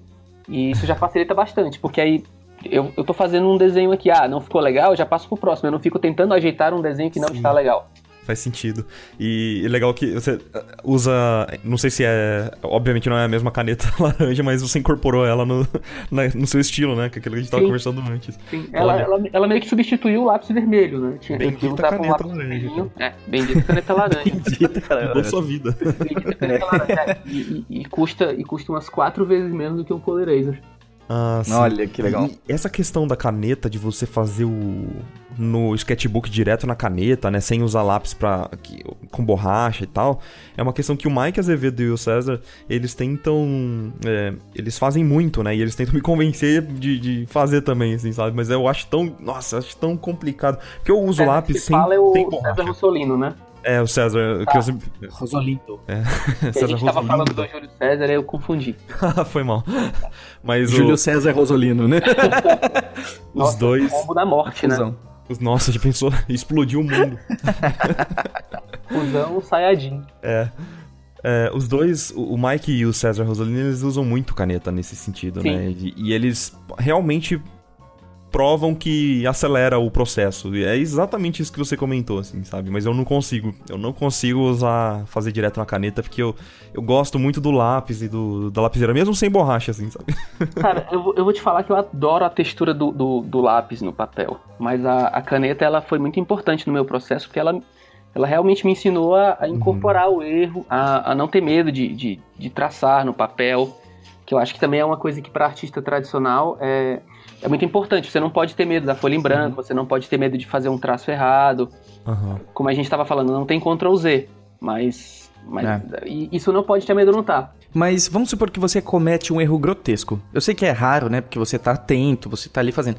E isso já facilita bastante, porque aí eu, eu tô fazendo um desenho aqui, ah, não ficou legal, eu já passo pro próximo. Eu não fico tentando ajeitar um desenho que não Sim. está legal
faz sentido. E é legal que você uh, usa. Não sei se é. Obviamente não é a mesma caneta (laughs) laranja, mas você incorporou ela no, (laughs) na, no seu estilo, né? Que é aquilo que a gente tava Sim. conversando antes.
Sim, ela, ela, ela, meio que substituiu o lápis vermelho, né?
Tinha bendita caneta um laranja.
É, bendita caneta laranja. (laughs)
bendita, cara. Mudou sua vida.
Bendita caneta laranja. É, e, e, e, custa, e custa umas quatro vezes menos do que um Color Eraser.
Ah, Olha, que legal.
E essa questão da caneta, de você fazer o. no sketchbook direto na caneta, né? Sem usar lápis pra, com borracha e tal. É uma questão que o Mike Azevedo e o César, eles tentam. É, eles fazem muito, né? E eles tentam (laughs) me convencer de, de fazer também, assim, sabe? Mas eu acho tão. Nossa, eu acho tão complicado. Porque eu uso lápis que sem.
fala é o César Mussolino, né?
É, o César.
Ah, que eu sempre... Rosolindo. É. (laughs) César a gente tava falando do Júlio César, eu confundi. (laughs)
Foi mal. Mas
Júlio
o...
César Rosolino, né?
Os Nossa, dois.
O combo da morte, né?
Nossa, já pensou? (laughs) Explodiu o mundo. (laughs)
Fusão Sayajin.
É. É, os dois, o Mike e o César Rosolino, eles usam muito caneta nesse sentido, Sim. né? E, e, eles realmente provam que acelera o processo. E é exatamente isso que você comentou, assim, sabe? Mas eu não consigo. Eu não consigo usar, fazer direto na caneta, porque eu, eu gosto muito do lápis e do, da lapiseira, mesmo sem borracha, assim, sabe? (laughs)
Cara, eu, eu vou te falar que eu adoro a textura do, do, do lápis no papel. Mas a, a caneta, ela foi muito importante no meu processo, porque ela ela realmente me ensinou a, a incorporar uhum. o erro, a, a, não ter medo de, de, de, traçar no papel, que eu acho que também é uma coisa que para artista tradicional é, é muito importante. Você não pode ter medo da folha em branco, você não pode ter medo de fazer um traço errado.
Uhum.
Como a gente estava falando, não tem Ctrl Z, mas, mas é. isso não pode te amedrontar.
Mas vamos supor que você comete um erro grotesco. Eu sei que é raro, né? Porque você tá atento, você tá ali fazendo.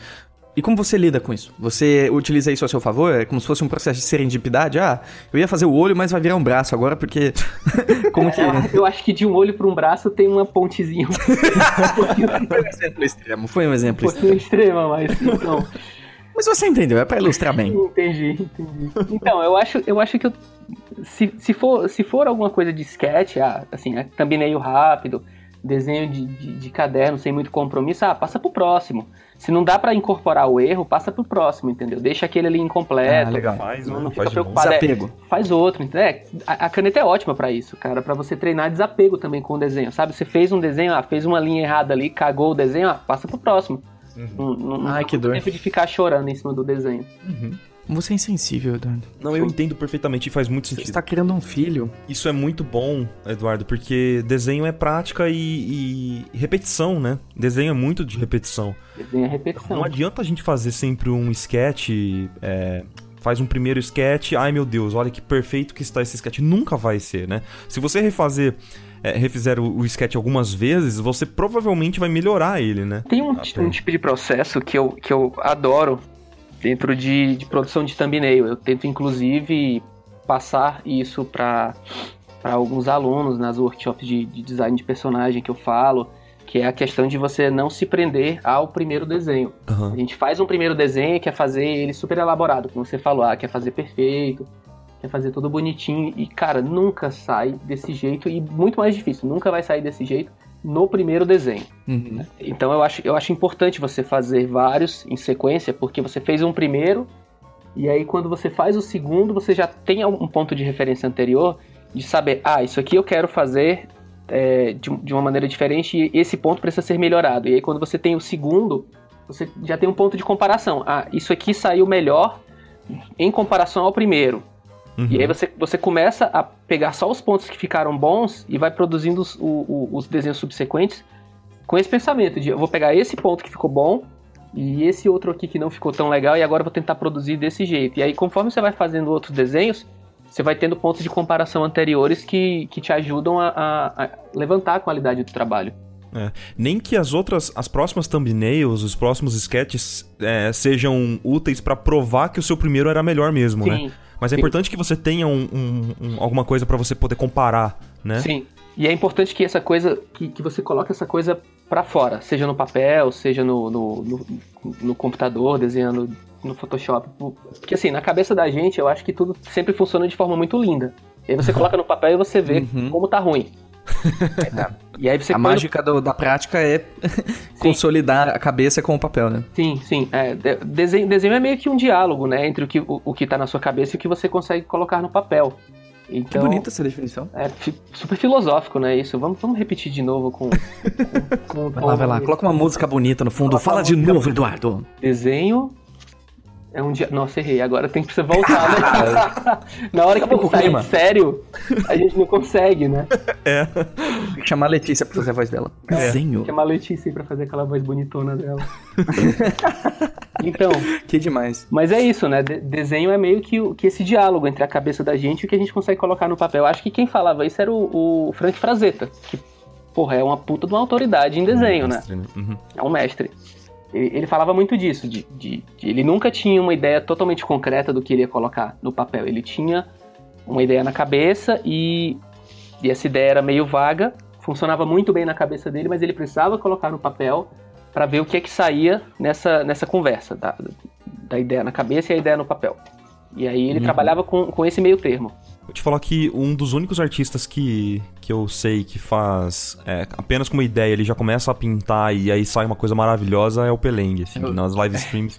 E como você lida com isso? Você utiliza isso a seu favor? É como se fosse um processo de serendipidade? Ah, eu ia fazer o olho, mas vai virar um braço agora, porque. (laughs) como que.
É, (laughs) eu acho que de um olho para um braço tem uma pontezinha. (laughs)
foi um exemplo extremo, foi um exemplo
um extremo. extrema, mas não.
Mas você entendeu, é para ilustrar bem.
Entendi, entendi. Então, eu acho, eu acho que eu, se, se, for, se for alguma coisa de sketch, ah, assim, é thumbnail rápido, desenho de, de, de, caderno sem muito compromisso, ah, passa pro próximo. Se não dá para incorporar o erro, passa pro próximo, entendeu? Deixa aquele ali incompleto. Ah,
legal.
Faz,
não, não fica
faz
preocupado.
Desapego.
É, faz outro, entendeu? É, a, a, caneta é ótima para isso, cara, para você treinar desapego também com o desenho, sabe? Você fez um desenho, ah, fez uma linha errada ali, cagou o desenho, ah, passa pro próximo. Uhum. Não, não,
Ai, que dor.
tempo de ficar chorando em cima do desenho.
Uhum. Você é insensível, Eduardo.
Não, eu entendo perfeitamente e faz muito sentido.
Você está criando um filho.
Isso é muito bom, Eduardo, porque desenho é prática e, e repetição, né? Desenho é muito de repetição.
Desenho é repetição.
Não adianta a gente fazer sempre um sketch. É, faz um primeiro sketch, ai meu Deus, olha que perfeito que está esse sketch. Nunca vai ser, né? Se você refazer é, refizer o, o sketch algumas vezes, você provavelmente vai melhorar ele, né?
Tem um, um, tipo de processo que eu, que eu adoro dentro de, de produção de thumbnail. Eu tento, inclusive, passar isso para alguns alunos nas workshops de, de design de personagem que eu falo que é a questão de você não se prender ao primeiro desenho. Uhum. A gente faz um primeiro desenho e quer fazer ele super elaborado, como você falou, ah, quer fazer perfeito, quer fazer tudo bonitinho e, cara, nunca sai desse jeito e muito mais difícil, nunca vai sair desse jeito no primeiro desenho. Uhum. Então eu acho, eu acho importante você fazer vários em sequência, porque você fez um primeiro e aí quando você faz o segundo, você já tem um ponto de referência anterior de saber, ah, isso aqui eu quero fazer é, de, de uma maneira diferente e esse ponto precisa ser melhorado. E aí quando você tem o segundo, você já tem um ponto de comparação. Ah, isso aqui saiu melhor em comparação ao primeiro. Uhum. E aí você, você começa a pegar só os pontos que ficaram bons e vai produzindo os, o, os desenhos subsequentes com esse pensamento de eu vou pegar esse ponto que ficou bom e esse outro aqui que não ficou tão legal e agora eu vou tentar produzir desse jeito. E aí conforme você vai fazendo outros desenhos, você vai tendo pontos de comparação anteriores que, que te ajudam a, a, a levantar a qualidade do trabalho.
É. Nem que as outras, as próximas thumbnails, os próximos sketches é, sejam úteis para provar que o seu primeiro era melhor mesmo,
Sim.
né? Mas é Sim. importante que você tenha um, um, um, alguma coisa para você poder comparar, né?
Sim. E é importante que essa coisa, que, que você coloque essa coisa para fora, seja no papel, seja no, no, no, no, computador, desenhando no Photoshop. Porque assim, na cabeça da gente, eu acho que tudo sempre funciona de forma muito linda. E aí você (laughs) coloca no papel e você vê uhum. como tá ruim.
É, e aí você a mágica do, da prática é (laughs) consolidar a cabeça com o papel, né?
Sim, sim. É, desenho, desenho é meio que um diálogo, né? Entre o que, o, o que tá na sua cabeça e o que você consegue colocar no papel. Então,
que bonita essa definição.
É super filosófico, né? Isso. Vamos, vamos repetir de novo com.
com, com (laughs) vai lá, vai lá. Coloca uma música bonita no fundo. Fala de novo, Eduardo.
Desenho é um dia. Nossa, errei. Agora tem que você voltar, né? (laughs) Na hora que tem que sair sério, a gente não consegue, né?
É.
Tem que chamar a Letícia pra fazer a voz dela.
É. Desenho. Chamar a Letícia pra fazer aquela voz bonitona dela. (laughs) então.
Que demais.
Mas é isso, né? De desenho é meio que, que esse diálogo entre a cabeça da gente e o que a gente consegue colocar no papel. Acho que quem falava isso era o, o Frank Frazetta, que, porra, é uma puta de uma autoridade em desenho, um mestre, né? né? Uhum. É um mestre. Ele, ele falava muito disso, de, de, de, ele nunca tinha uma ideia totalmente concreta do que ele ia colocar no papel. Ele tinha uma ideia na cabeça e, e essa ideia era meio vaga, funcionava muito bem na cabeça dele, mas ele precisava colocar no papel para ver o que é que saía nessa, nessa conversa, da, da ideia na cabeça e a ideia no papel. E aí ele uhum. trabalhava com, com esse meio termo.
Vou te falar que um dos únicos artistas que, que eu sei que faz é, apenas com uma ideia, ele já começa a pintar e aí sai uma coisa maravilhosa é o Pelengue, assim, eu... nas live (laughs) streams.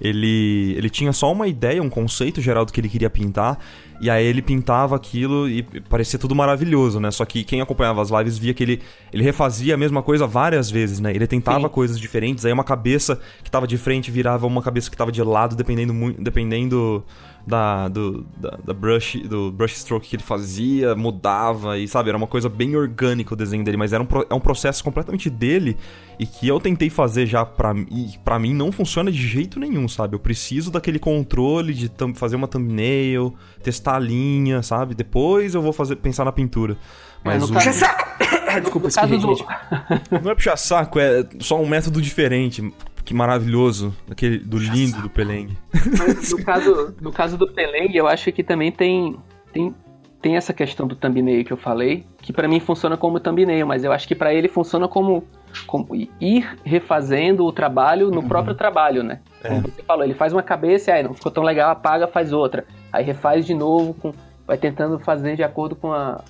Ele, ele tinha só uma ideia, um conceito geral do que ele queria pintar, e aí ele pintava aquilo e parecia tudo maravilhoso, né? Só que quem acompanhava as lives via que ele, ele refazia a mesma coisa várias vezes, né? Ele tentava Sim. coisas diferentes, aí uma cabeça que tava de frente virava uma cabeça que tava de lado, dependendo muito, dependendo da, do, da, da, brush, do brush stroke que ele fazia, mudava e, sabe, era uma coisa bem orgânica o desenho dele, mas era um, é um processo completamente dele e que eu tentei fazer já pra, e pra mim não funciona de jeito nenhum, sabe? Eu preciso daquele controle de fazer uma thumbnail, testar a linha, sabe? Depois eu vou fazer pensar na pintura. Mas é, o...
Puxa saco! (laughs) Desculpa,
do... (laughs) Não é puxar saco, é só um método diferente que maravilhoso, aquele do lindo do Pelengue.
Mas no caso, no caso do Pelengue, eu acho que também tem, tem, tem essa questão do thumbnail que eu falei, que para mim funciona como thumbnail, mas eu acho que para ele funciona como, como ir refazendo o trabalho no uhum. próprio trabalho, né? É. Como você falou, ele faz uma cabeça e aí não ficou tão legal, apaga, faz outra. Aí refaz de novo, com, vai tentando fazer de acordo com a,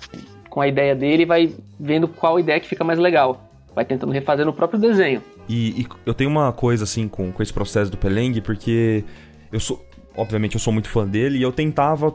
com a ideia dele e vai vendo qual ideia que fica mais legal. Vai tentando refazer no próprio desenho.
E, e eu tenho uma coisa assim com, com esse processo do Peleng, porque eu sou, obviamente eu sou muito fã dele e eu tentava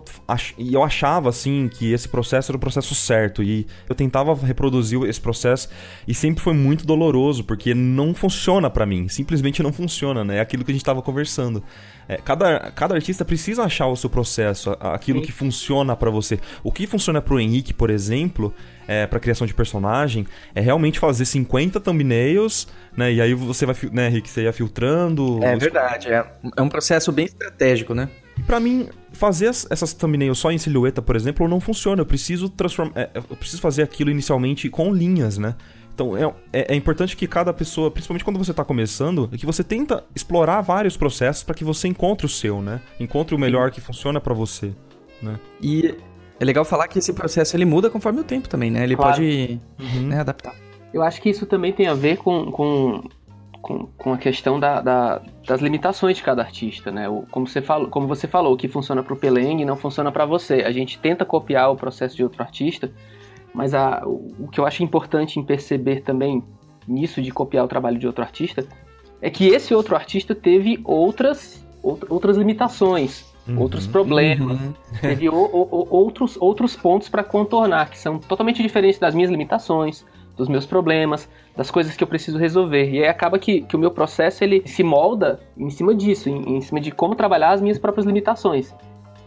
e eu achava assim que esse processo era o processo certo e eu tentava reproduzir esse processo e sempre foi muito doloroso porque não funciona para mim, simplesmente não funciona, né? É aquilo que a gente tava conversando. É, cada, cada artista precisa achar o seu processo, aquilo Sim. que funciona para você. O que funciona pro Henrique, por exemplo, é, para criação de personagem, é realmente fazer 50 thumbnails, né? E aí você vai, né, Henrique, você ia filtrando.
É verdade, é, é um processo bem estratégico, né?
E pra mim, fazer essas thumbnails só em silhueta, por exemplo, não funciona. Eu preciso transformar. É, eu preciso fazer aquilo inicialmente com linhas, né? Então é, é, é, importante que cada pessoa, principalmente quando você está começando, é que você tenta explorar vários processos para que você encontre o seu, né? Encontre o melhor que funciona para você, né?
E é legal falar que esse processo ele muda conforme o tempo também, né? Ele claro. pode uhum. né, adaptar.
Eu acho que isso também tem a ver com, com, com, com a questão da, da, das limitações de cada artista, né? O, como, você falou, como você falou, o que funciona para o Peleng não funciona para você. A gente tenta copiar o processo de outro artista, mas a, o que eu acho importante em perceber também nisso de copiar o trabalho de outro artista é que esse outro artista teve outras, outras limitações, uhum, outros problemas, uhum. (laughs) teve o, o, outros, outros pontos para contornar que são totalmente diferentes das minhas limitações, dos meus problemas, das coisas que eu preciso resolver. E aí acaba que, que o meu processo ele se molda em cima disso, em, em cima de como trabalhar as minhas próprias limitações.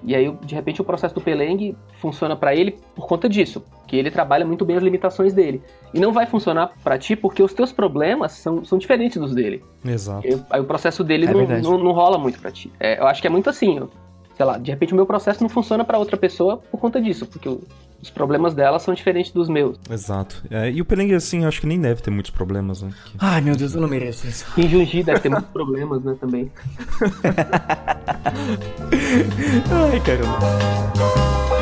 E aí, de repente, o processo do Peleng funciona para ele por conta disso, que ele trabalha muito bem as limitações dele. E não vai funcionar para ti porque os teus problemas são, são diferentes dos dele.
Exato.
E, aí o processo dele é não, não, não, rola muito para ti. É, eu acho que é muito assim, ó, sei lá, de repente o meu processo não funciona para outra pessoa por conta disso, porque os problemas dela são diferentes dos meus.
Exato. É, e o Peleng, assim, acho que nem deve ter muitos problemas, né?
Ai, meu Deus, eu não mereço isso.
Em Junji deve ter muitos problemas, né, também. (laughs)
Ai, caramba.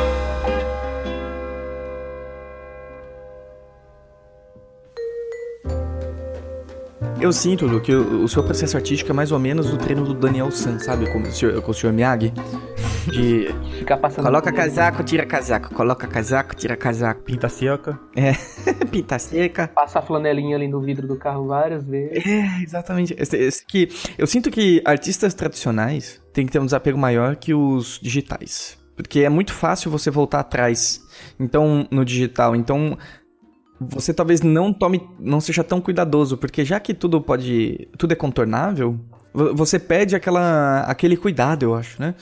Eu sinto, Lu, que o, seu processo artístico é mais ou menos o treino do Daniel San, sabe? Com o senhor, com o senhor Miyagi. De. (laughs)
Ficar passando.
Coloca casaco, tira casaco. Coloca casaco, tira casaco.
Pinta seca.
É. (laughs) Pinta seca.
Passar flanelinha ali no vidro do carro várias vezes.
É, exatamente. Esse, esse que, eu sinto que artistas tradicionais têm que ter um desapego maior que os digitais. Porque é muito fácil você voltar atrás. Então, no digital. Então, você talvez não tome, não seja tão cuidadoso, porque já que tudo pode, tudo é contornável, você pede aquela, aquele cuidado, eu acho, né?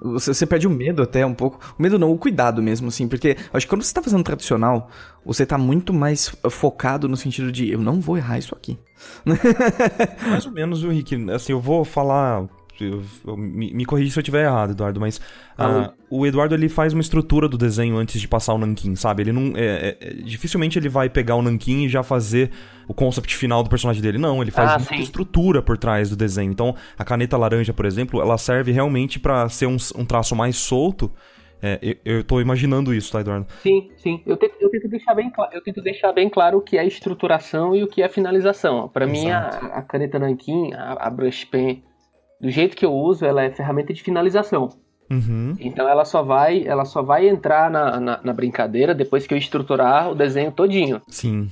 Você, você perde o medo até um pouco. O medo não, o cuidado mesmo, assim. Porque acho que quando você tá fazendo tradicional, você tá muito mais focado no sentido de eu não vou errar isso aqui. (laughs)
mais ou menos, viu, Rick? Assim, eu vou falar eu, eu, me, me corrija se eu estiver errado, Eduardo, mas ah, o Eduardo ele faz uma estrutura do desenho antes de passar o nanquim, sabe? Ele não. É, é, dificilmente ele vai pegar o nanquim e já fazer o concept final do personagem dele. Não, ele faz ah, muita sim. estrutura por trás do desenho. Então, a caneta laranja, por exemplo, ela serve realmente para ser um, um traço mais solto. É, eu, eu tô imaginando isso, tá, Eduardo?
Sim, sim. Eu tento, eu tento, deixar, bem, eu tento deixar bem claro o que é estruturação e o que é finalização. Para mim, a, a, caneta nanquim, a, a brush pen do jeito que eu uso, ela é ferramenta de finalização.
Uhum.
Então ela só vai, ela só vai entrar na, na, na, brincadeira depois que eu estruturar o desenho todinho.
Sim.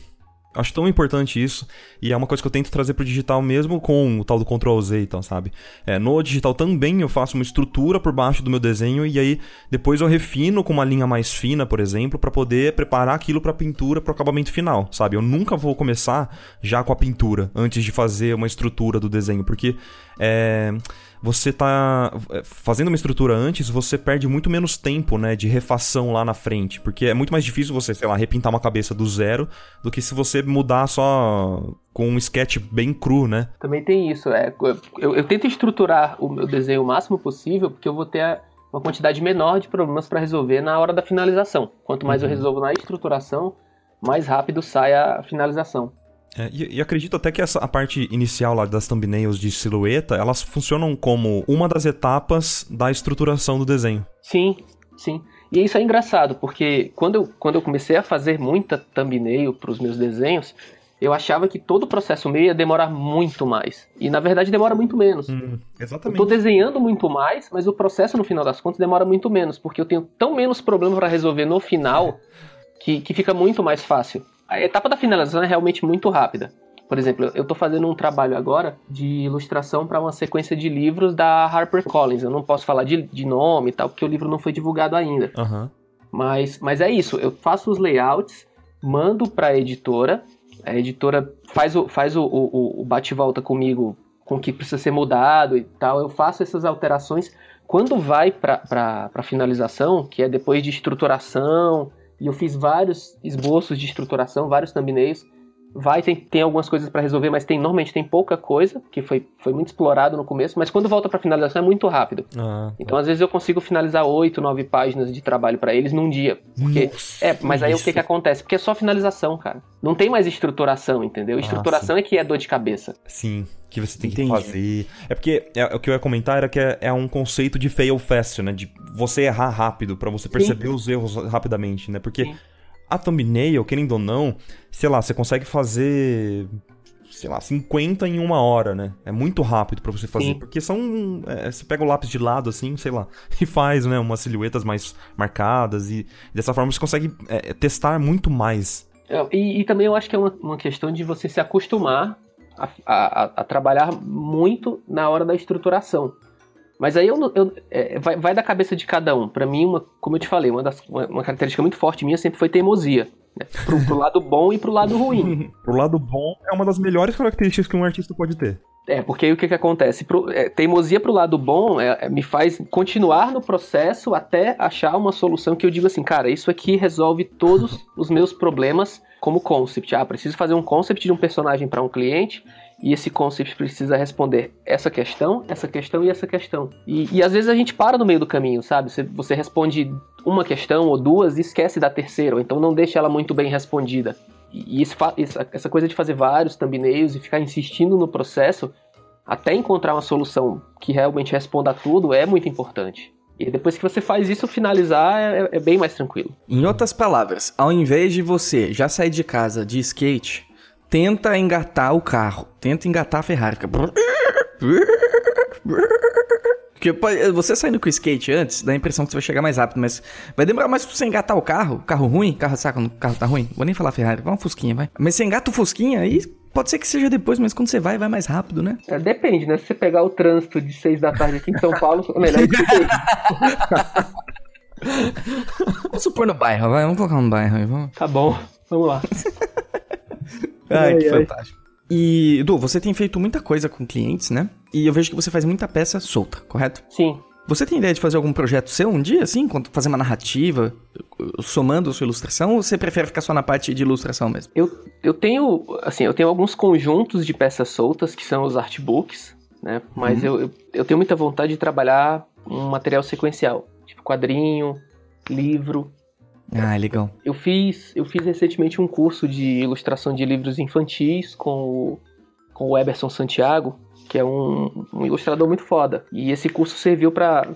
Acho tão importante isso. E é uma coisa que eu tento trazer pro digital mesmo com o tal do Ctrl Z e tal, sabe? É, no digital também eu faço uma estrutura por baixo do meu desenho e aí depois eu refino com uma linha mais fina, por exemplo, para poder preparar aquilo para pintura, para o acabamento final, sabe? Eu nunca vou começar já com a pintura antes de fazer uma estrutura do desenho, porque é, você tá é, fazendo uma estrutura antes, você perde muito menos tempo, né, de refação lá na frente, porque é muito mais difícil você, sei lá, repintar uma cabeça do zero do que se você mudar só com um sketch bem cru, né?
Também tem isso, é, eu, eu tento estruturar o meu desenho o máximo possível, porque eu vou ter uma quantidade menor de problemas para resolver na hora da finalização. Quanto mais uhum. eu resolvo na estruturação, mais rápido sai a finalização.
É, e, e, acredito até que essa a parte inicial lá das thumbnails de silhueta, elas funcionam como uma das etapas da estruturação do desenho.
Sim, sim. E isso é engraçado, porque quando eu, quando eu comecei a fazer muita thumbnail para os meus desenhos, eu achava que todo o processo meio ia demorar muito mais. E na verdade demora muito menos. Hum,
exatamente.
Eu tô desenhando muito mais, mas o processo no final das contas demora muito menos, porque eu tenho tão menos problema para resolver no final (laughs) que, que fica muito mais fácil. A etapa da finalização é realmente muito rápida. Por exemplo, eu estou fazendo um trabalho agora de ilustração para uma sequência de livros da HarperCollins. Eu não posso falar de, de nome e tal, porque o livro não foi divulgado ainda.
Uhum.
Mas, mas é isso, eu faço os layouts, mando para a editora, a editora faz o, faz o, o, o bate-volta comigo com o que precisa ser mudado e tal, eu faço essas alterações. Quando vai para finalização, que é depois de estruturação, e eu fiz vários esboços de estruturação, vários thumbnails, vai, tem, tem algumas coisas para resolver, mas tem normalmente tem pouca coisa, que foi, foi muito explorado no começo, mas quando volta para finalização é muito rápido. Ah, então, às vezes, eu consigo finalizar oito, nove páginas de trabalho para eles num dia. Porque, Nossa, é, mas aí isso. o que, que acontece? Porque é só finalização, cara. Não tem mais estruturação, entendeu? Ah, estruturação ah, é que é dor de cabeça.
Sim que você tem Entendi. que fazer. É porque é, o que eu ia comentar era que é, é, um conceito de fail fast, né? De você errar rápido, para você perceber Sim. os erros rapidamente, né? Porque Sim. A thumbnail, querendo ou não, sei lá, você consegue fazer sei lá, 50 em uma hora, né? É muito rápido para você fazer. Sim. Porque são. É, você pega o lápis de lado, assim, sei lá, (laughs) e faz, né? Umas silhuetas mais marcadas. E dessa forma você consegue é, testar muito mais.
É, e, e, também eu acho que é uma, uma questão de você se acostumar a, a, a, trabalhar muito na hora da estruturação. Mas aí eu, eu é, vai, vai, da cabeça de cada um. Para mim, uma, como eu te falei, uma, das, uma, uma, característica muito forte minha sempre foi teimosia. Né? Pro, pro lado bom e pro lado ruim. (laughs)
pro lado bom é uma das melhores características que um artista pode ter.
É, porque aí o que, que acontece? Pro, é, teimosia pro lado bom é, é, me faz continuar no processo até achar uma solução que eu digo assim, cara, isso aqui resolve todos os meus problemas como concept. Ah, preciso fazer um concept de um personagem para um cliente e esse concept precisa responder essa questão, essa questão e essa questão. E, e às vezes a gente para no meio do caminho, sabe? Você, você responde uma questão ou duas e esquece da terceira, ou então não deixa ela muito bem respondida. E isso, essa coisa de fazer vários thumbnails e ficar insistindo no processo até encontrar uma solução que realmente responda a tudo é muito importante. E depois que você faz isso, finalizar é, é, bem mais tranquilo.
Em outras palavras, ao invés de você já sair de casa de skate tenta engatar o carro, tenta engatar a Ferrari. Porque você saindo com o skate antes, dá a impressão que você vai chegar mais rápido, mas vai demorar mais pra você engatar o carro. Carro ruim, carro saca, o carro tá ruim. Vou nem falar Ferrari, vai uma Fusquinha, vai. Mas você engata o Fusquinha aí. Pode ser que seja depois, mas quando você vai, vai mais rápido, né?
É, depende, né? Se você pegar o trânsito de 6 da tarde aqui em São Paulo, é melhor que (laughs)
Vamos supor no bairro, vai. Vamos colocar no bairro aí. Vamos.
Tá bom, vamos lá. (laughs)
Ai, ai que ai. fantástico. E, Edu, você tem feito muita coisa com clientes, né? E eu vejo que você faz muita peça solta, correto?
Sim.
Você tem ideia de fazer algum projeto seu um dia, assim? Fazer uma narrativa, somando a sua ilustração, ou você prefere ficar só na parte de ilustração mesmo?
Eu, eu tenho, assim, eu tenho alguns conjuntos de peças soltas, que são os artbooks, né? Mas uhum. eu, eu, eu tenho muita vontade de trabalhar um material sequencial. Tipo quadrinho, livro,
ah, legal.
Eu fiz, eu fiz recentemente um curso de ilustração de livros infantis com o, com o Eberson Santiago, que é um, um ilustrador muito foda. E esse curso serviu para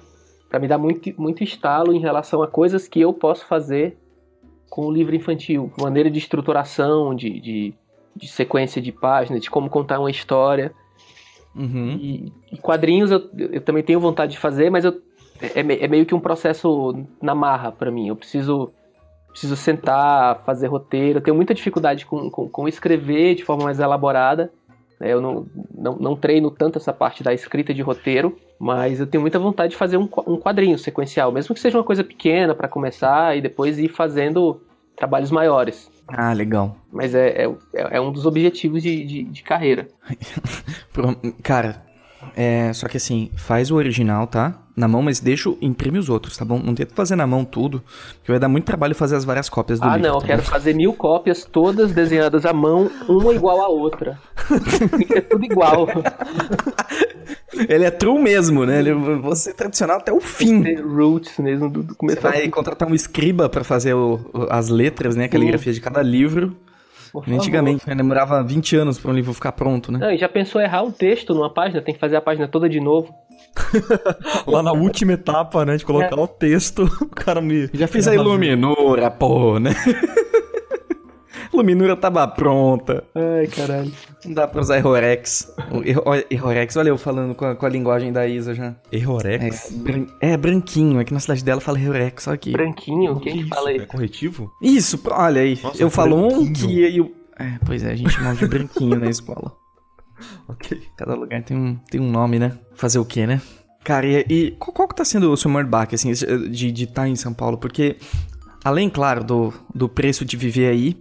me dar muito, muito estalo em relação a coisas que eu posso fazer com o livro infantil. Maneira de estruturação, de, de, de sequência de páginas, de como contar uma história.
Uhum.
E, e, quadrinhos eu, eu também tenho vontade de fazer, mas eu, é, é meio que um processo na marra para mim. Eu preciso preciso sentar, fazer roteiro. Eu tenho muita dificuldade com, com, com escrever de forma mais elaborada. É, eu não, não, não, treino tanto essa parte da escrita de roteiro, mas eu tenho muita vontade de fazer um, um quadrinho sequencial, mesmo que seja uma coisa pequena para começar e depois ir fazendo trabalhos maiores.
Ah, legal.
Mas é, é, é um dos objetivos de, de, de carreira. (laughs)
Cara, é, só que assim, faz o original, tá? Na mão, mas deixa, imprime os outros, tá bom? Não tenta fazer na mão tudo, porque vai dar muito trabalho fazer as várias cópias do
ah,
livro.
Ah, não,
tá
eu quero fazer mil cópias, todas desenhadas à mão, uma igual à outra. Tem que ser tudo igual. (laughs)
Ele é true mesmo, né? Ele, você é tradicional até o fim.
Roots mesmo, do, do
começo. Você vai contratar um escriba para fazer o, as letras, né? A caligrafia de cada livro.
Por favor.
Antigamente, né? Demorava 20 anos pra um livro ficar pronto, né?
Não, e já pensou errar um texto numa página? Tem que fazer a página toda de novo. (laughs)
Lá na última etapa, né, de colocar o texto, (laughs) o cara me...
Já fiz a Iluminura, pô, né? (laughs) Iluminura tava pronta.
Ai, caralho.
Não dá pra usar Errorex. Errorex, olha eu falando com a, com a linguagem da Isa já. É,
Errorex?
bran- é branquinho, aqui na cidade dela fala Errorex, só aqui.
Branquinho, quem que fala
É
aí?
corretivo?
Isso, olha aí.
Nossa,
eu falo um que eu... É, pois é, a gente chama de branquinho na escola. (laughs)
Ok.
Cada lugar tem um, tem um nome, né? Fazer o quê, né? Cara, e, e qual, qual que tá sendo o seu maior baque, assim, de estar em São Paulo? Porque, além, claro, do, do preço de viver aí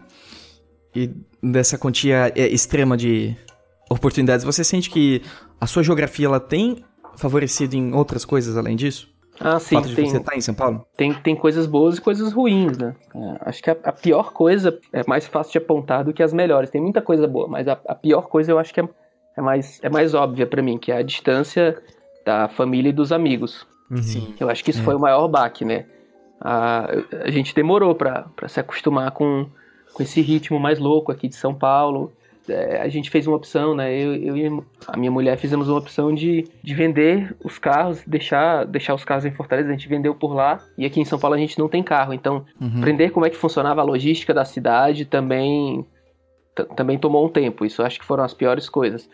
e dessa quantia é, extrema de oportunidades, você sente que a sua geografia, ela tem favorecido em outras coisas além disso?
Ah,
o
sim,
fato de
tem,
você estar em São Paulo?
tem, tem coisas boas e coisas ruins, né? É, acho que a, a pior coisa é mais fácil de apontar do que as melhores. Tem muita coisa boa, mas a, a pior coisa eu acho que é, é, mais, é mais óbvia pra mim, que é a distância da família e dos amigos.
Uhum.
Sim.
Eu acho que isso
É.
foi o maior baque, né? A, a gente demorou pra se acostumar com, com esse ritmo mais louco aqui de São Paulo. É, a gente fez uma opção, né? Eu, eu e a minha mulher fizemos uma opção de, de vender os carros, deixar, deixar os carros em Fortaleza. A gente vendeu por lá e aqui em São Paulo a gente não tem carro. Então,
Uhum.
aprender como é que funcionava a logística da cidade também, também tomou um tempo. Isso eu acho que foram as piores coisas.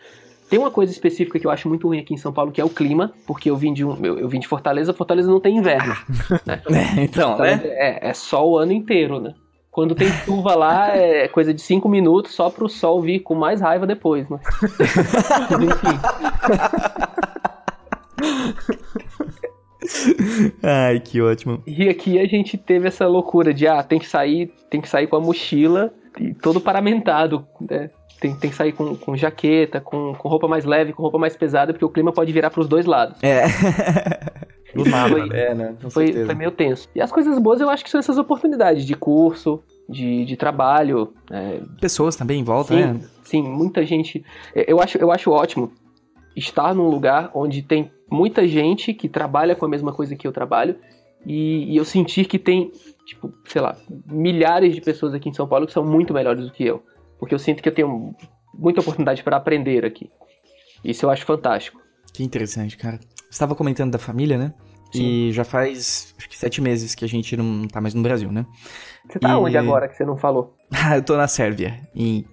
Tem uma coisa específica que eu acho muito ruim aqui em São Paulo, que é o clima, porque eu vim de, um, eu, eu vim de Fortaleza, Fortaleza não tem inverno. (laughs) né?
É, então, né?
É, é sol o ano inteiro, né? Quando tem chuva lá, é coisa de cinco minutos só pro sol vir com mais raiva depois, né? Mas, (laughs) enfim.
Ai, que ótimo.
E aqui a gente teve essa loucura de, ah, tem que sair, tem que sair com a mochila e todo paramentado, né? Tem, tem que sair com, com jaqueta, com, com roupa mais leve, com roupa mais pesada, porque o clima pode virar pros dois lados.
É. (laughs)
Do nada,
Foi-
né?
É, né?
Foi, foi meio tenso. E as coisas boas eu acho que são essas oportunidades de curso, de, de trabalho, é,
Pessoas também em volta,
Sim,
né?
sim, muita gente. Eu acho, eu acho ótimo estar num lugar onde tem muita gente que trabalha com a mesma coisa que eu trabalho e, e eu sentir que tem, tipo, sei lá, milhares de pessoas aqui em São Paulo que são muito melhores do que eu. Porque eu sinto que eu tenho muita oportunidade para aprender aqui. Isso eu acho fantástico.
Que interessante, cara. Você estava comentando da família, né? E já faz, acho que sete meses que a gente não tá mais no Brasil, né?
Você tá
E-
onde agora que você não falou? (laughs)
Eu tô na Sérvia, em,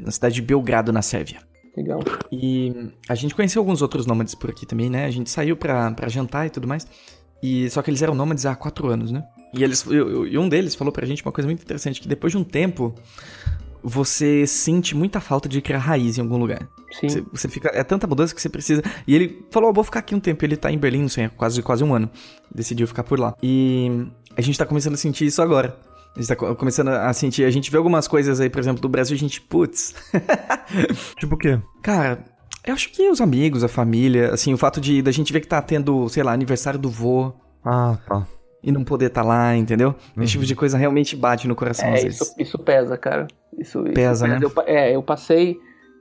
na cidade de Belgrado, na Sérvia.
Legal.
E a gente conheceu alguns outros nômades por aqui também, né? A gente saiu pra, pra jantar e tudo mais. E só que eles eram nômades há quatro anos, né? E, eles, e- e um deles falou pra gente uma coisa muito interessante, que depois de um tempo, você sente muita falta de criar raiz em algum lugar.
Sim.
Você, você fica. É tanta mudança que você precisa. E ele falou: "Ó, vou ficar aqui um tempo. Ele tá em Berlim, não sei, quase, quase um ano. Decidiu ficar por lá. E a gente tá começando a sentir isso agora. A gente tá co- começando a sentir. A gente vê algumas coisas aí, por exemplo, do Brasil, a gente, putz. (laughs)
Tipo o quê?
Cara, eu acho que os amigos, a família, assim, o fato de da gente ver que tá tendo, sei lá, aniversário do vô
Ah, tá.
E não poder tá lá, entendeu? Esse tipo de coisa realmente bate no coração às
É,
vezes.
isso, isso pesa, cara. Isso, isso
Pesa, né?
Eu, é, eu passei.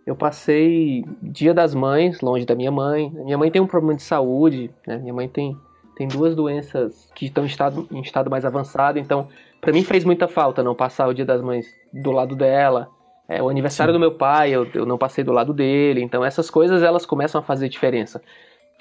Eu passei Dia das Mães longe da minha mãe. Minha mãe tem um problema de saúde, né? Minha mãe tem, tem duas doenças que estão em estado, em estado mais avançado, então pra mim fez muita falta não passar o Dia das Mães do lado dela. É, o aniversário do meu pai, eu, eu não passei do lado dele, então essas coisas elas começam a fazer diferença.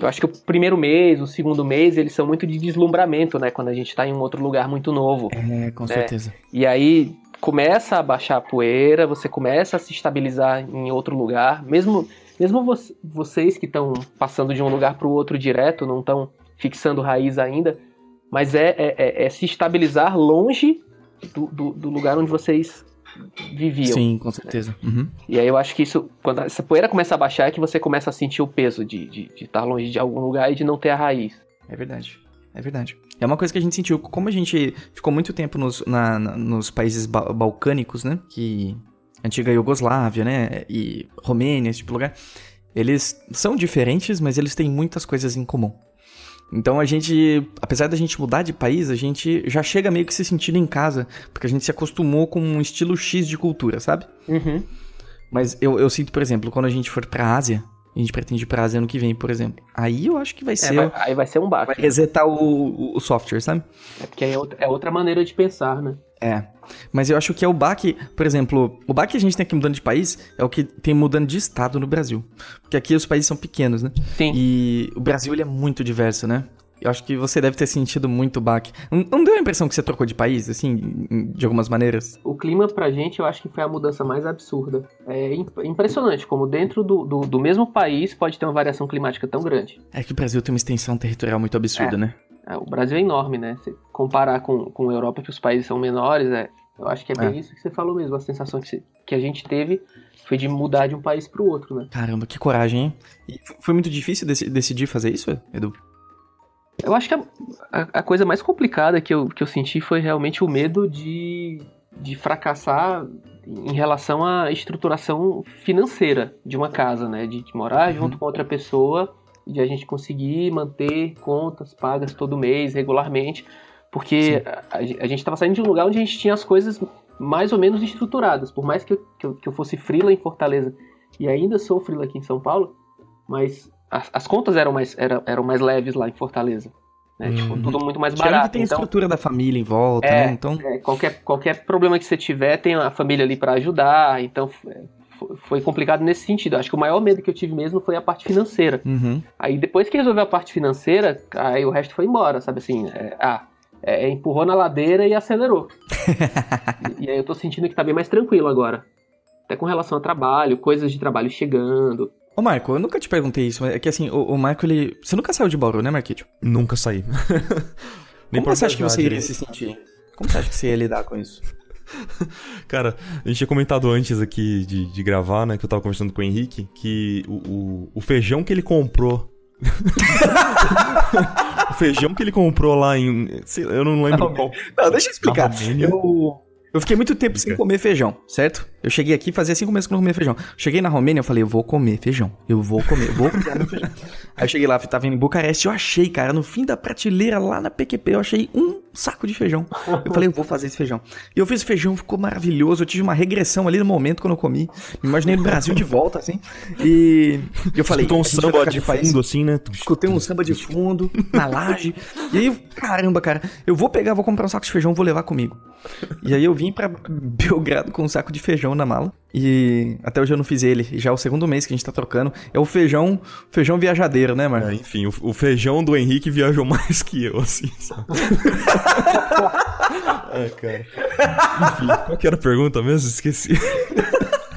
Eu acho que o primeiro mês, o segundo mês, eles são muito de deslumbramento, né? Quando a gente tá em um outro lugar muito novo.
É, com certeza.
E aí começa a baixar a poeira, você começa a se estabilizar em outro lugar, mesmo mesmo vo- vocês que estão passando de um lugar para o outro direto, não estão fixando raiz ainda, mas é, é, é- é se estabilizar longe do, do- do lugar onde vocês viviam.
Sim, com certeza. Uhum.
E aí eu acho que isso, quando essa poeira começa a baixar, é que você começa a sentir o peso de, de, de estar longe de algum lugar e de não ter a raiz.
É verdade. É verdade. É uma coisa que a gente sentiu. Como a gente ficou muito tempo nos, na- na- nos países ba- balcânicos, né? Que. Antiga Iugoslávia, né? E Romênia, esse tipo de lugar. Eles são diferentes, mas eles têm muitas coisas em comum. Então a gente, apesar da gente mudar de país, a gente já chega meio que se sentindo em casa, porque a gente se acostumou com um estilo X de cultura, sabe?
Uhum.
Mas eu, eu sinto, por exemplo, quando a gente for pra Ásia, a gente pretende ir pra Ásia ano que vem, por exemplo. Aí eu acho que vai
É,
ser.
vai- aí vai ser um baque.
vai resetar o, o- o software, sabe?
É porque aí é outra, é outra maneira de pensar, né?
É. Mas eu acho que é o baque, por exemplo, o baque que a gente tem aqui mudando de país é o que tem mudando de estado no Brasil. Porque aqui os países são pequenos, né?
Sim.
E o Brasil ele é muito diverso, né? Eu acho que você deve ter sentido muito o baque. Não, não deu a impressão que você trocou de país, assim, de algumas maneiras?
O clima pra gente, eu acho que foi a mudança mais absurda. É impressionante como dentro do, do, do mesmo país pode ter uma variação climática tão grande.
É que o Brasil tem uma extensão territorial muito absurda,
É.
né?
É, o Brasil é enorme, né? Se comparar com, com a Europa, que os países são menores, é, eu acho que é bem
É.
isso que você falou mesmo. A sensação que, que a gente teve foi de mudar de um país pro outro, né?
Caramba, que coragem, hein? E foi muito difícil deci- decidir fazer isso, Edu?
Eu acho que a, a- a coisa mais complicada que eu, que eu senti foi realmente o medo de, de fracassar em relação à estruturação financeira de uma casa, né? De, de morar junto com outra pessoa de a gente conseguir manter contas pagas todo mês, regularmente. Porque a, a gente estava saindo de um lugar onde a gente tinha as coisas mais ou menos estruturadas. Por mais que eu, que eu, que eu fosse frila em Fortaleza e ainda sou frila aqui em São Paulo, mas as, as contas eram mais, eram, eram mais leves lá em Fortaleza. Né? Tipo,
Uhum.
tudo muito mais
Tirando que
barato.
tem a
Então,
estrutura da família em volta,
É,
né? Então,
é, qualquer, qualquer problema que você tiver, tem a família ali para ajudar. Então, é, foi- complicado nesse sentido. Acho que o maior medo que eu tive mesmo foi a parte financeira.
uhum.
Aí depois que resolveu a parte financeira, aí o resto foi embora, sabe assim? é, ah, é, empurrou na ladeira e acelerou. (laughs) e, e aí eu tô sentindo que tá bem mais tranquilo agora. Até com relação a trabalho, coisas de trabalho chegando.
Ô, Marco, eu nunca te perguntei isso, mas é que assim, o, o Marco, ele... Você nunca saiu de Bauru, né, Marquito?
Nunca saí. (laughs) Nem
Como você acha que você iria se sentir? Como você acha que você ia lidar com isso? (laughs)
Cara, a gente tinha comentado antes aqui de, de gravar, né? Que eu tava conversando com o Henrique, que o, o, o feijão que ele comprou. (laughs) o feijão que ele comprou lá em. sei eu não lembro
Não,
qual.
Não, deixa eu explicar. Eu, eu fiquei muito tempo sem comer feijão, certo? Eu cheguei aqui, fazia cinco meses que não comia feijão. Cheguei na Romênia, eu falei, eu vou comer feijão. Eu vou comer, vou comer feijão. (laughs) Aí eu cheguei lá, tava em Bucareste, eu achei, cara, no fim da prateleira, lá na PQP, eu achei um saco de feijão. Eu falei, eu vou fazer esse feijão. E eu fiz o feijão, ficou maravilhoso. Eu tive uma regressão ali no momento quando eu comi. Me imaginei no Brasil de volta, assim. E eu falei,
Escutou um samba de
país.
fundo, assim, né?
Escutei um samba de fundo, na laje. E aí, caramba, cara, eu vou pegar, vou comprar um saco de feijão, vou levar comigo. E aí eu vim pra Belgrado com um saco de feijão na mala. E até hoje eu não fiz ele. Já é o segundo mês que a gente tá trocando. É o feijão, feijão viajadeiro, né, mano?
É, enfim, o, o feijão do Henrique viajou (laughs) mais que eu, assim, sabe? (laughs) é, cara. Enfim, qual que era a pergunta mesmo? Esqueci.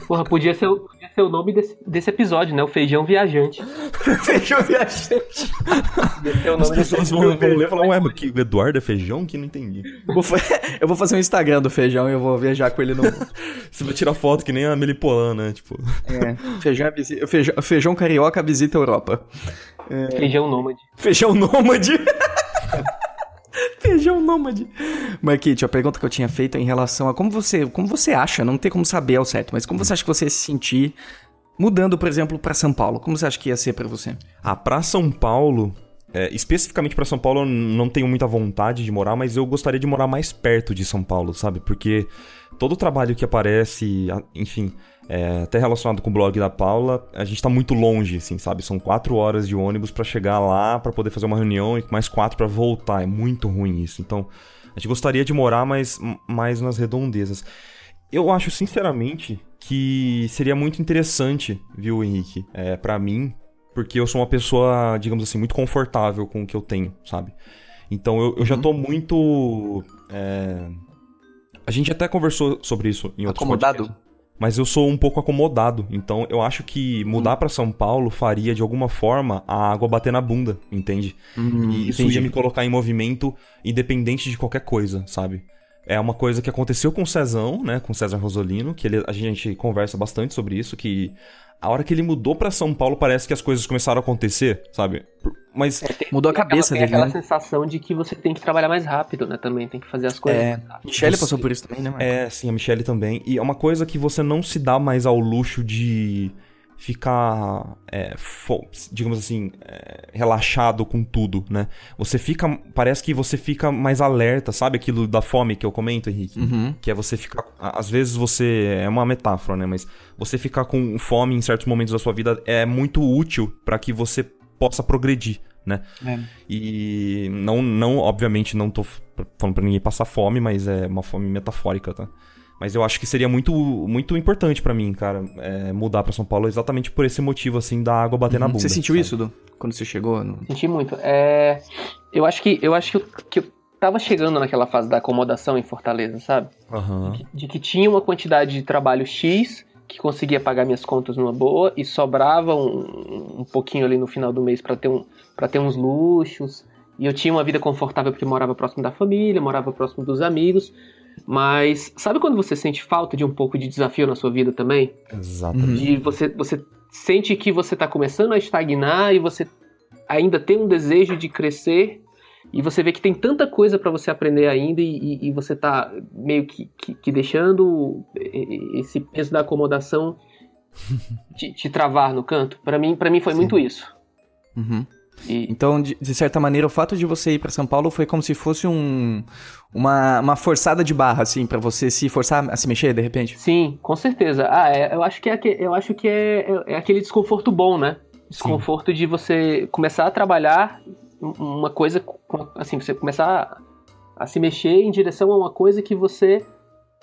Porra, podia ser, o- podia ser o nome desse, desse episódio, né? O feijão viajante. (laughs)
feijão viajante.
O
As
nome desse
pessoas vão, vão ler e falar, ué, mas que o Eduardo é feijão? Que não entendi.
Eu vou, (laughs) fazer um Instagram do feijão e eu vou viajar com ele no. (laughs)
Você vai tirar foto que nem a Melipolã, né? Tipo,
É, feijão, é feijão, feijão carioca visita a Europa.
feijão nômade.
Feijão nômade. (laughs) Feijão nômade. Marquite, a pergunta que eu tinha feito é em relação a como você, como você acha, não tem como saber ao certo, mas como você acha que você ia se sentir mudando, por exemplo, pra São Paulo? Como você acha que ia ser pra você?
Ah, pra São Paulo, é, especificamente pra São Paulo, eu não tenho muita vontade de morar, mas eu gostaria de morar mais perto de São Paulo, sabe? Porque todo o trabalho que aparece, enfim, é, até relacionado com o blog da Paula, a gente tá muito longe, assim, sabe? São quatro horas de ônibus pra chegar lá, pra poder fazer uma reunião e mais quatro pra voltar. É muito ruim isso. Então, a gente gostaria de morar mais, mais nas redondezas. Eu acho, sinceramente, que seria muito interessante, viu, Henrique? É, para mim, porque eu sou uma pessoa, digamos assim, muito confortável com o que eu tenho, sabe? Então eu, eu já tô muito. é, A gente até conversou sobre isso em outros
Acomodado?
podcasts, Mas eu sou um pouco acomodado. Então eu acho que mudar pra São Paulo faria, de alguma forma, a água bater na bunda, entende? E isso ia me colocar em movimento independente de qualquer coisa, sabe? É uma coisa que aconteceu com o Cezão, né? Com o César Rosolino, que ele- a gente conversa bastante sobre isso, que a hora que ele mudou pra São Paulo parece que as coisas começaram a acontecer, sabe? Mas
Mudou a cabeça
tem
dele,
aquela
né?
sensação de que você tem que trabalhar mais rápido, né? Também tem que fazer as coisas.
É,
mais.
Michelle
Você-
passou por isso também, né, Marco?
É, sim, a Michelle também. E é uma coisa que você não se dá mais ao luxo de ficar, é, digamos assim, é, relaxado com tudo, né? Você fica, parece que você fica mais alerta, sabe aquilo da fome que eu comento, Henrique?
Uhum.
Que é você ficar, às vezes você, é uma metáfora, né? Mas você ficar com fome em certos momentos da sua vida é muito útil para que você possa progredir, né?
É.
E não, não, obviamente, não tô falando pra ninguém passar fome, mas é uma fome metafórica, tá? Mas eu acho que seria muito, muito importante para mim, cara, é, mudar para São Paulo exatamente por esse motivo, assim, da água bater uhum. na bunda.
Você sentiu sabe? isso, Du? Quando você chegou? No...
Senti muito. É... Eu acho que eu acho que eu, que eu tava chegando naquela fase da acomodação em Fortaleza, sabe?
Uhum.
De, de, que tinha uma quantidade de trabalho X que conseguia pagar minhas contas numa boa e sobrava um, um pouquinho ali no final do mês para ter, um, pra ter uns luxos. E eu tinha uma vida confortável porque morava próximo da família, morava próximo dos amigos. Mas sabe quando você sente falta de um pouco de desafio na sua vida também?
Exatamente.
De você, você sente que você está começando a estagnar e você ainda tem um desejo de crescer e você vê que tem tanta coisa para você aprender ainda e, e, você tá meio que, que, que, deixando esse peso da acomodação (laughs) te, te travar no canto. Para mim, para mim foi Sim. muito isso.
Uhum. E... Então, de, de, certa maneira, o fato de você ir para São Paulo foi como se fosse um, uma, uma forçada de barra, assim, para você se forçar a se mexer, de repente?
Sim, com certeza. Ah, é, eu acho que, é, eu acho que é, é, é aquele desconforto bom, né? Desconforto Sim. de você começar a trabalhar uma coisa, assim, você começar a, a se mexer em direção a uma coisa que você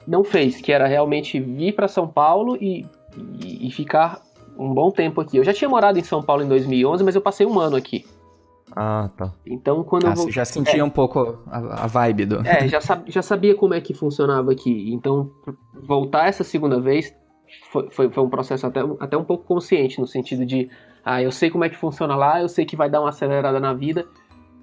não fez, que era realmente vir para São Paulo e, e, e, ficar um bom tempo aqui. Eu já tinha morado em São Paulo em 2011, mas eu passei um ano aqui.
Ah, tá.
Então, quando ah, eu
vou... Você já sentia é, um pouco a, a, vibe do...
É, já, sab, já sabia como é que funcionava aqui. Então, voltar essa segunda vez foi, foi, foi um processo até, até um pouco consciente, no sentido de, ah, eu sei como é que funciona lá, eu sei que vai dar uma acelerada na vida,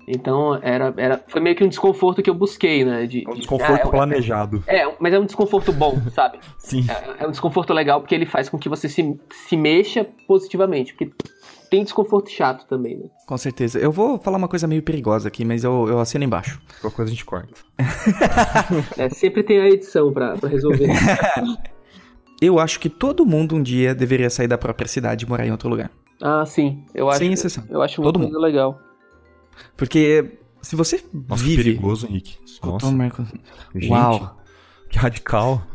então era, era foi meio que um desconforto que eu busquei, né? De,
um desconforto de, ah, é,
planejado. É, é, mas é um desconforto bom, (laughs) sabe?
Sim.
É, é, um desconforto legal porque ele faz com que você se, se mexa positivamente. Porque tem desconforto chato também, né?
Com certeza. Eu vou falar uma coisa meio perigosa aqui, mas eu, eu assino embaixo.
Qualquer coisa a gente corta. (laughs)
é, sempre tem a edição pra, pra resolver. (laughs)
eu acho que todo mundo um dia deveria sair da própria cidade e morar em outro lugar.
Ah, sim. Eu acho,
Sem exceção.
Eu acho muito
mundo.
legal.
Porque se você
Nossa,
vive...
Que perigoso, Henrique.
Nossa. Marco...
Gente, Uau. Que radical. (laughs)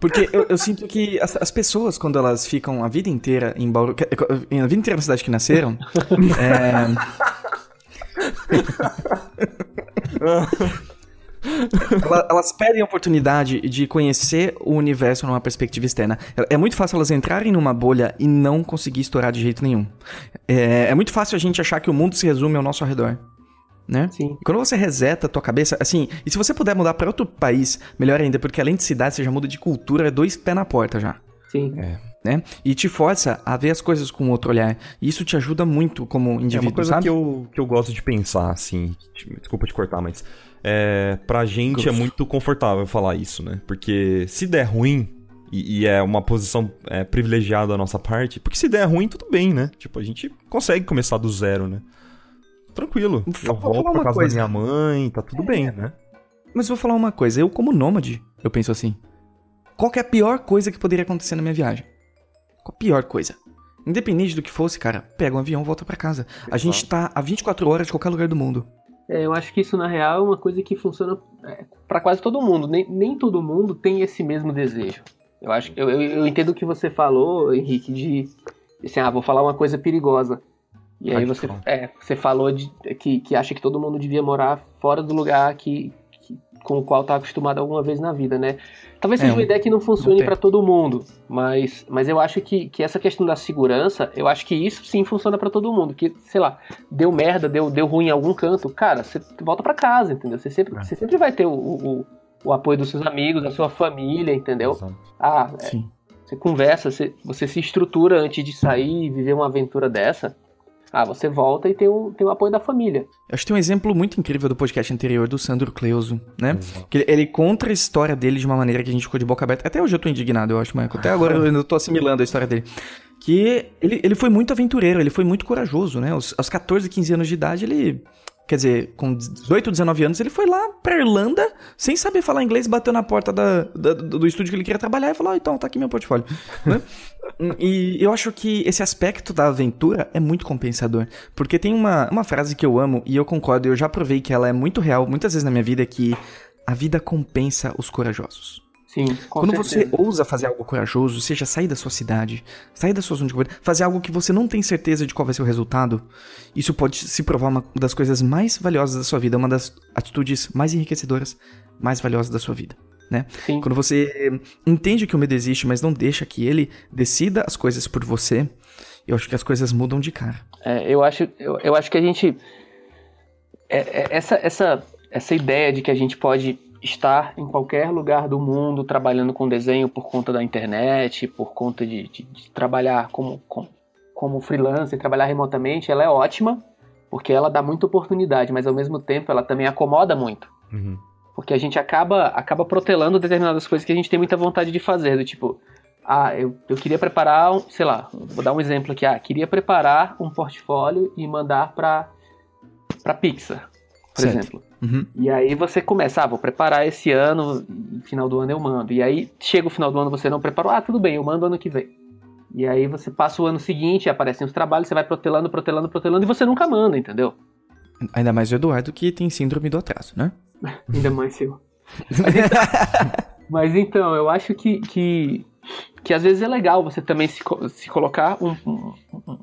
Porque eu, eu, sinto que as, as, pessoas, quando elas ficam a vida inteira em Bauru... A vida inteira na cidade que nasceram... (laughs) é... (laughs) elas perdem a oportunidade de conhecer o universo numa perspectiva externa. É, é muito fácil elas entrarem numa bolha e não conseguir estourar de jeito nenhum. É, é muito fácil a gente achar que o mundo se resume ao nosso redor. Né?
Sim.
E quando você reseta a tua cabeça, assim, e se você puder mudar para outro país, melhor ainda, porque além de cidade, você já muda de cultura, é dois pés na porta já.
Sim.
É. Né? E te força a ver as coisas com outro olhar. E isso te ajuda muito como indivíduo,
É uma coisa
sabe?
Que, eu, que eu gosto de pensar, assim. Desculpa te cortar, mas é, pra gente é muito confortável falar isso, né? Porque se der ruim, e, e é uma posição é, privilegiada da nossa parte, porque se der ruim, tudo bem, né? Tipo, a gente consegue começar do zero, né? Tranquilo. Eu volto pra casa coisa. da minha mãe, tá tudo é. bem, né?
Mas vou falar uma coisa, eu como nômade, eu penso assim. Qual é a pior coisa que poderia acontecer na minha viagem? Qual a pior coisa? Independente do que fosse, cara, pega um avião e volta para casa. A gente tá a 24 horas de qualquer lugar do mundo.
É, eu acho que isso, na real, é uma coisa que funciona é, para quase todo mundo. Nem, nem todo mundo tem esse mesmo desejo. Eu acho eu, eu, eu entendo o que você falou, Henrique, de assim, ah, vou falar uma coisa perigosa. E aí você, é, você falou de, que, que acha que todo mundo devia morar fora do lugar que, com o qual está acostumado alguma vez na vida, né? Talvez seja é, uma ideia que não funcione para todo mundo, mas, mas eu acho que, que essa questão da segurança, eu acho que isso sim funciona para todo mundo. Que, sei lá, deu merda, deu, deu ruim em algum canto, cara, você volta para casa, entendeu? Você sempre, é. você sempre vai ter o, o, o, apoio dos seus amigos, da sua família, entendeu?
Exato.
Ah, é, você conversa, você, você se estrutura antes de sair e viver uma aventura dessa. Ah, você volta e tem o, tem o apoio da família.
Eu acho que tem um exemplo muito incrível do podcast anterior do Sandro Cleuso, né? Que ele, ele, conta a história dele de uma maneira que a gente ficou de boca aberta. Até hoje eu tô indignado, eu acho, Michael. Até (laughs) agora eu ainda tô assimilando a história dele. Que ele, ele foi muito aventureiro, ele foi muito corajoso, né? Aos, aos 14, 15 anos de idade, ele Quer dizer, com 18, 19 anos, ele foi lá pra Irlanda, sem saber falar inglês, bateu na porta da, da do estúdio que ele queria trabalhar e falou: oh, então, tá aqui meu portfólio. (laughs) né? E eu acho que esse aspecto da aventura é muito compensador. Porque tem uma, uma frase que eu amo e eu concordo, eu já provei que ela é muito real muitas vezes na minha vida: que a vida compensa os corajosos.
Sim, com
Quando
certeza.
você ousa fazer algo corajoso, seja sair da sua cidade, sair da sua zona de conforto, fazer algo que você não tem certeza de qual vai ser o resultado, isso pode se provar uma das coisas mais valiosas da sua vida, uma das atitudes mais enriquecedoras, mais valiosas da sua vida, né?
Sim.
Quando você entende que o medo existe, mas não deixa que ele decida as coisas por você, eu acho que as coisas mudam de cara.
É, eu, acho, eu, eu acho que a gente. é- é- essa, essa, essa ideia de que a gente pode estar em qualquer lugar do mundo trabalhando com desenho por conta da internet, por conta de, de- de trabalhar como, como, como freelancer, trabalhar remotamente, ela é ótima, porque ela dá muita oportunidade, mas ao mesmo tempo ela também acomoda muito.
Uhum.
Porque a gente acaba, acaba protelando determinadas coisas que a gente tem muita vontade de fazer, do tipo, ah, eu, eu queria preparar, um, sei lá, vou dar um exemplo aqui, ah, queria preparar um portfólio e mandar para para Pixar, por
Certo.
exemplo.
Uhum.
E aí você começa, ah, vou preparar esse ano, no final do ano eu mando. E aí chega o final do ano você não preparou, ah, tudo bem, eu mando ano que vem. E aí você passa o ano seguinte, aparecem os trabalhos, você vai protelando, protelando, protelando e você nunca manda, entendeu?
Ainda mais o Eduardo que tem síndrome do atraso, né? (laughs)
Ainda mais seu. Mas então, (laughs) mas então, eu acho que, que, que às vezes é legal você também se, se colocar um, um,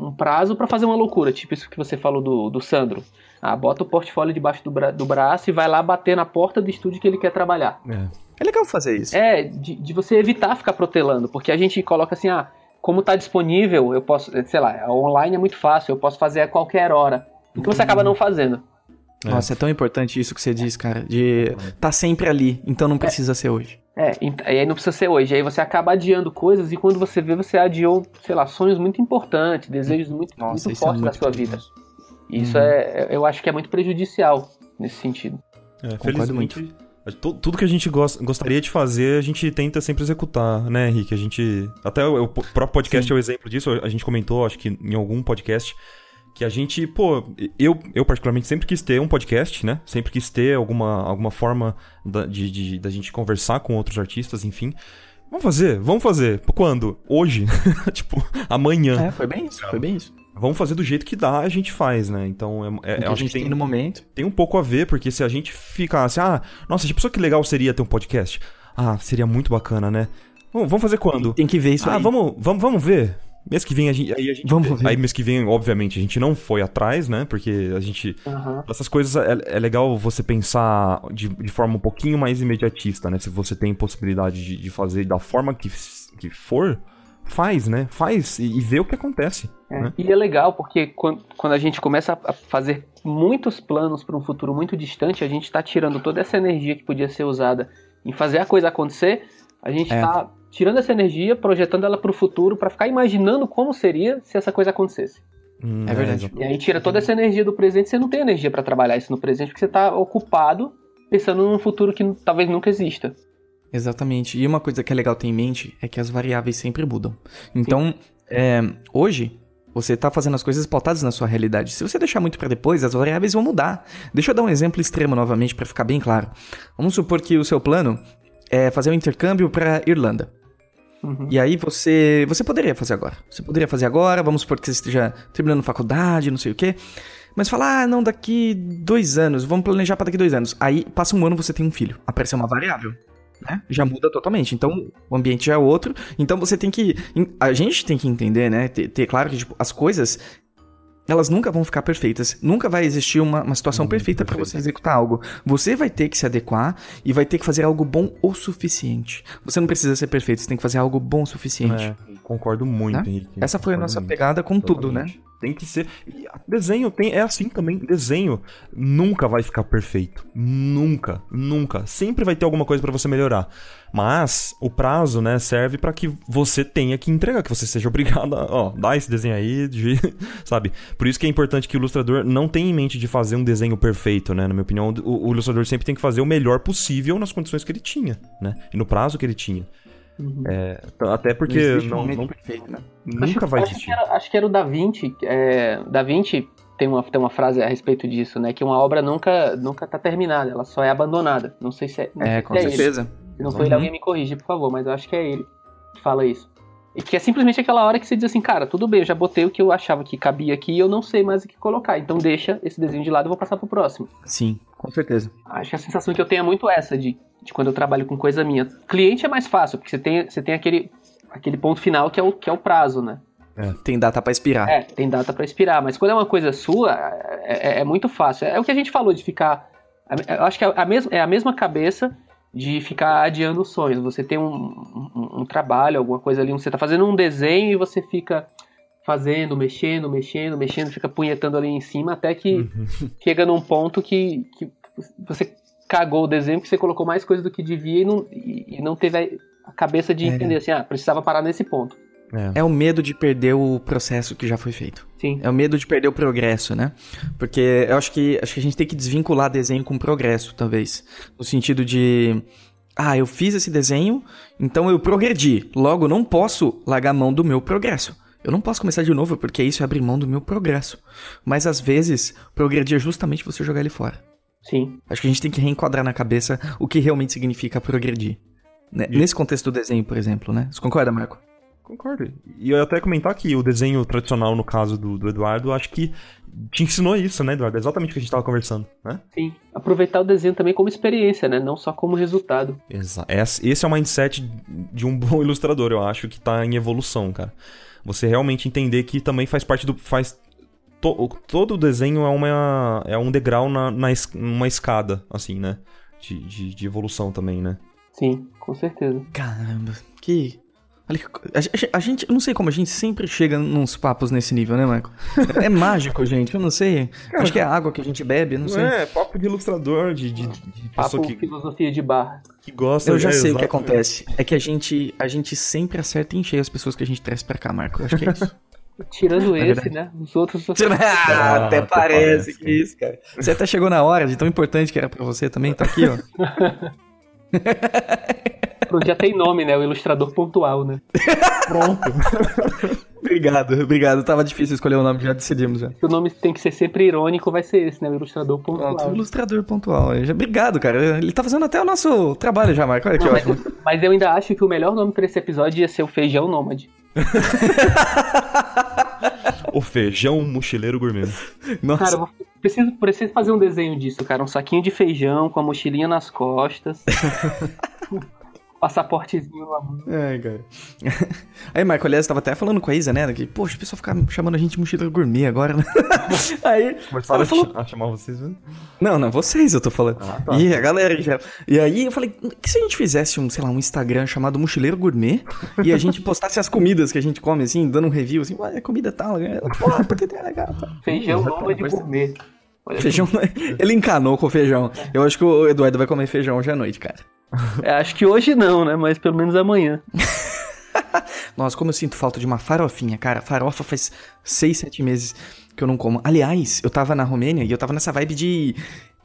um prazo pra fazer uma loucura, tipo isso que você falou do, do Sandro. Ah, bota o portfólio debaixo do, bra- do braço e vai lá bater na porta do estúdio que ele quer trabalhar.
É.
É legal fazer isso.
É, de, de você evitar ficar protelando, porque a gente coloca assim, ah, como tá disponível, eu posso, sei lá, online é muito fácil, eu posso fazer a qualquer hora. Então você acaba não fazendo.
É.
Nossa, é tão importante isso que você diz, cara, de tá sempre ali, então não precisa ser hoje.
É, e aí não precisa ser hoje. Aí você acaba adiando coisas e quando você vê, você adiou, sei lá, sonhos muito importantes, desejos muito,
Nossa,
muito
é
fortes da
muito
sua vida. E isso
Uhum.
é, eu acho que é muito prejudicial nesse sentido.
É,
Concordo
felizmente, tu- Tudo que a gente gos- gostaria de fazer, a gente tenta sempre executar, né, Henrique? A gente. Até o, o próprio podcast
Sim.
é o exemplo disso. A gente comentou, acho que em algum podcast, que a gente, pô, eu, eu particularmente sempre quis ter um podcast, né? Sempre quis ter alguma, alguma forma da, de, de- da gente conversar com outros artistas, enfim. Vamos fazer, vamos fazer. Quando? Hoje. (laughs) tipo, amanhã.
É, foi bem isso, foi bem isso.
Vamos fazer do jeito que dá, a gente faz, né? Então, é, é,
a gente
tem,
tem no momento.
tem um pouco a ver, porque se a gente ficasse, ah, nossa, já pensou que legal seria ter um podcast? Ah, seria muito bacana, né? Vamos, vamos fazer quando?
Tem que ver isso
ah,
aí.
vamos, vamos, vamos ver. Mês que vem a gente. Aí, a gente
Vamos ver.
aí mês que vem, obviamente, a gente não foi atrás, né? Porque a gente. Essas coisas é, é legal você pensar de, de forma um pouquinho mais imediatista, né? Se você tem possibilidade de, de fazer da forma que, que for, faz, né? Faz e, e vê o que acontece.
É,
né?
E é legal porque quando, quando a gente começa a fazer muitos planos para um futuro muito distante, a gente está tirando toda essa energia que podia ser usada em fazer a coisa acontecer, a gente
É.
está tirando essa energia, projetando ela para o futuro, para ficar imaginando como seria se essa coisa acontecesse.
Hum,
É verdade.
exato.
E aí tira toda essa energia do presente, você não tem energia para trabalhar isso no presente, porque você está ocupado pensando num futuro que talvez nunca exista.
Exatamente. E uma coisa que é legal ter em mente é que as variáveis sempre mudam. Então, é, hoje, você tá fazendo as coisas pautadas na sua realidade. Se você deixar muito pra depois, as variáveis vão mudar. Deixa eu dar um exemplo extremo novamente pra ficar bem claro. Vamos supor que o seu plano é fazer um intercâmbio pra Irlanda.
Uhum.
E aí você, você poderia fazer agora. Você poderia fazer agora, vamos supor que você esteja terminando faculdade, não sei o quê. Mas fala, ah, não, daqui dois anos, vamos planejar pra daqui dois anos. Aí passa um ano você tem um filho. Apareceu uma variável. Né? Já muda totalmente. Então, o ambiente já é outro. Então você tem que. A gente tem que entender, né? Ter, ter claro que tipo, as coisas. Elas nunca vão ficar perfeitas. Nunca vai existir uma, uma situação
Hum,
perfeita
perfeito.
você executar algo. Você vai ter que se adequar e vai ter que fazer algo bom o suficiente. Você não precisa ser perfeito, você tem que fazer algo bom o suficiente.
É, concordo muito,
Né?
Henrique.
Essa foi a nossa
muito.
pegada com tudo, né?
Totalmente. Tem que ser. e Desenho tem, é assim também. Desenho nunca vai ficar perfeito. Nunca, nunca. Sempre vai ter alguma coisa pra você melhorar. Mas o prazo, né, serve pra que você tenha que entregar, que você seja (laughs) obrigado a, ó, dar esse desenho aí, de, (laughs) sabe? Por isso que é importante que o ilustrador não tenha em mente de fazer um desenho perfeito, né? Na minha opinião, o, o ilustrador sempre tem que fazer o melhor possível nas condições que ele tinha, né? E no prazo que ele tinha.
Uhum.
É, até porque não,
momento
não-
perfeito, né?
nunca vai
acho
existir.
Que era, acho que era o Da Vinci. É, da Vinci tem uma, tem uma frase a respeito disso, né? Que uma obra nunca, nunca tá terminada, ela só é abandonada. Não sei se é. não
É, com
ele.
certeza.
Se não ele,
Uhum.
alguém me corrige, por favor, mas eu acho que é ele que fala isso. E que é simplesmente aquela hora que você diz assim, cara, tudo bem, eu já botei o que eu achava que cabia aqui e eu não sei mais o que colocar. Então deixa esse desenho de lado e vou passar pro próximo.
Sim, com certeza.
Acho que a sensação que eu tenho é muito essa, de de quando eu trabalho com coisa minha. Cliente é mais fácil, porque você tem, você tem aquele, aquele ponto final que é o, que é o prazo, né?
É. Tem data para expirar.
É, tem data para expirar, mas quando é uma coisa sua, é, é, é, muito fácil. É o que a gente falou de ficar. Eu acho que é a, mesma, é a mesma cabeça de ficar adiando sonhos. Você tem um, um, um trabalho, alguma coisa ali, você está fazendo um desenho e você fica fazendo, mexendo, mexendo, mexendo, fica punhetando ali em cima até que uhum. chega num ponto que, que você cagou o desenho porque você colocou mais coisa do que devia e não, e, e não teve a cabeça de é. entender assim, ah, precisava parar nesse ponto.
É. é. o medo de perder o processo que já foi feito.
Sim.
É o medo de perder o progresso, né? Porque eu acho que, acho que a gente tem que desvincular desenho com progresso, talvez. No sentido de. Ah, eu fiz esse desenho, então eu progredi. Logo, não posso largar mão do meu progresso. Eu não posso começar de novo, porque isso é abrir mão do meu progresso. Mas às vezes, progredir é justamente você jogar ele fora.
Sim.
Acho que a gente tem que reenquadrar na cabeça o que realmente significa progredir. Né? Nesse contexto do desenho, por exemplo, né? Você concorda, Marco?
Concordo. E eu ia até comentar que o desenho tradicional, no caso do, do Eduardo, acho que te ensinou isso, né, Eduardo? Exatamente o que a gente estava conversando, né?
Sim. Aproveitar o desenho também como experiência, né? Não só como resultado.
Exato. Esse é o mindset de um (laughs) bom ilustrador, eu acho, que está em evolução, cara. Você realmente entender que também faz parte do. faz to, Todo o desenho é, uma, é um degrau na, na uma escada, assim, né? De, de, de evolução também, né?
Sim, com certeza.
Caramba, que a, gente, eu não sei como a gente sempre chega nos papos nesse nível, né, Marco? É mágico, (laughs) gente, eu não sei. Cara, Acho que é a água que a gente bebe, não sei.
É, papo de ilustrador, de, de,
de papo que, filosofia de bar.
Que gosta
Eu já é, sei exatamente. o que acontece. É que a gente, a gente sempre acerta em cheio as pessoas que a gente traz pra cá, Marco. Eu acho que é isso. (laughs)
Tirando é esse, né? Os outros. (laughs)
ah, ah, até parece, que isso, cara. Você até chegou na hora de tão importante que era pra você também, tá aqui, ó. (laughs)
Pronto, já tem nome, né? O ilustrador pontual, né?
Pronto. (laughs) obrigado, obrigado. Tava difícil escolher o nome, já decidimos já.
O nome tem que ser sempre irônico, vai ser esse, né? O ilustrador pontual.
Pronto, ilustrador pontual. Obrigado, cara. Ele tá fazendo até o nosso trabalho já, Marco. Olha que Não, ótimo.
Mas, mas, eu ainda acho que o melhor nome pra esse episódio ia ser o Feijão Nômade. (laughs)
o Feijão Mochileiro Gourmet.
Nossa. Cara, eu preciso, preciso fazer um desenho disso, cara. Um saquinho de feijão com a mochilinha nas costas. (laughs) passaportezinho lá.
É, cara. (laughs) Aí, Marco, aliás, tava até falando com a Isa, né? Que, poxa, o pessoal fica chamando a gente de mochila gourmet agora, né? (laughs)
aí. Começaram falou... a chamar vocês, né?
Não, não, vocês eu tô falando. Ah, tá. E a galera já. E aí eu falei, que se a gente fizesse um, sei lá, um Instagram chamado Mochileiro Gourmet e a gente postasse as comidas que a gente come, assim, dando um review, assim, ué, comida tal, né? Porra, porque
tem legal. Feijão nova de gourmet.
Feijão, (laughs) ele encanou com o feijão. Eu acho que o Eduardo vai comer feijão hoje à noite, cara.
É, acho que hoje não, né? Mas pelo menos amanhã. (laughs)
Nossa, como eu sinto falta de uma farofinha, cara. Farofa faz seis, sete meses que eu não como. Aliás, eu tava na Romênia e eu tava nessa vibe de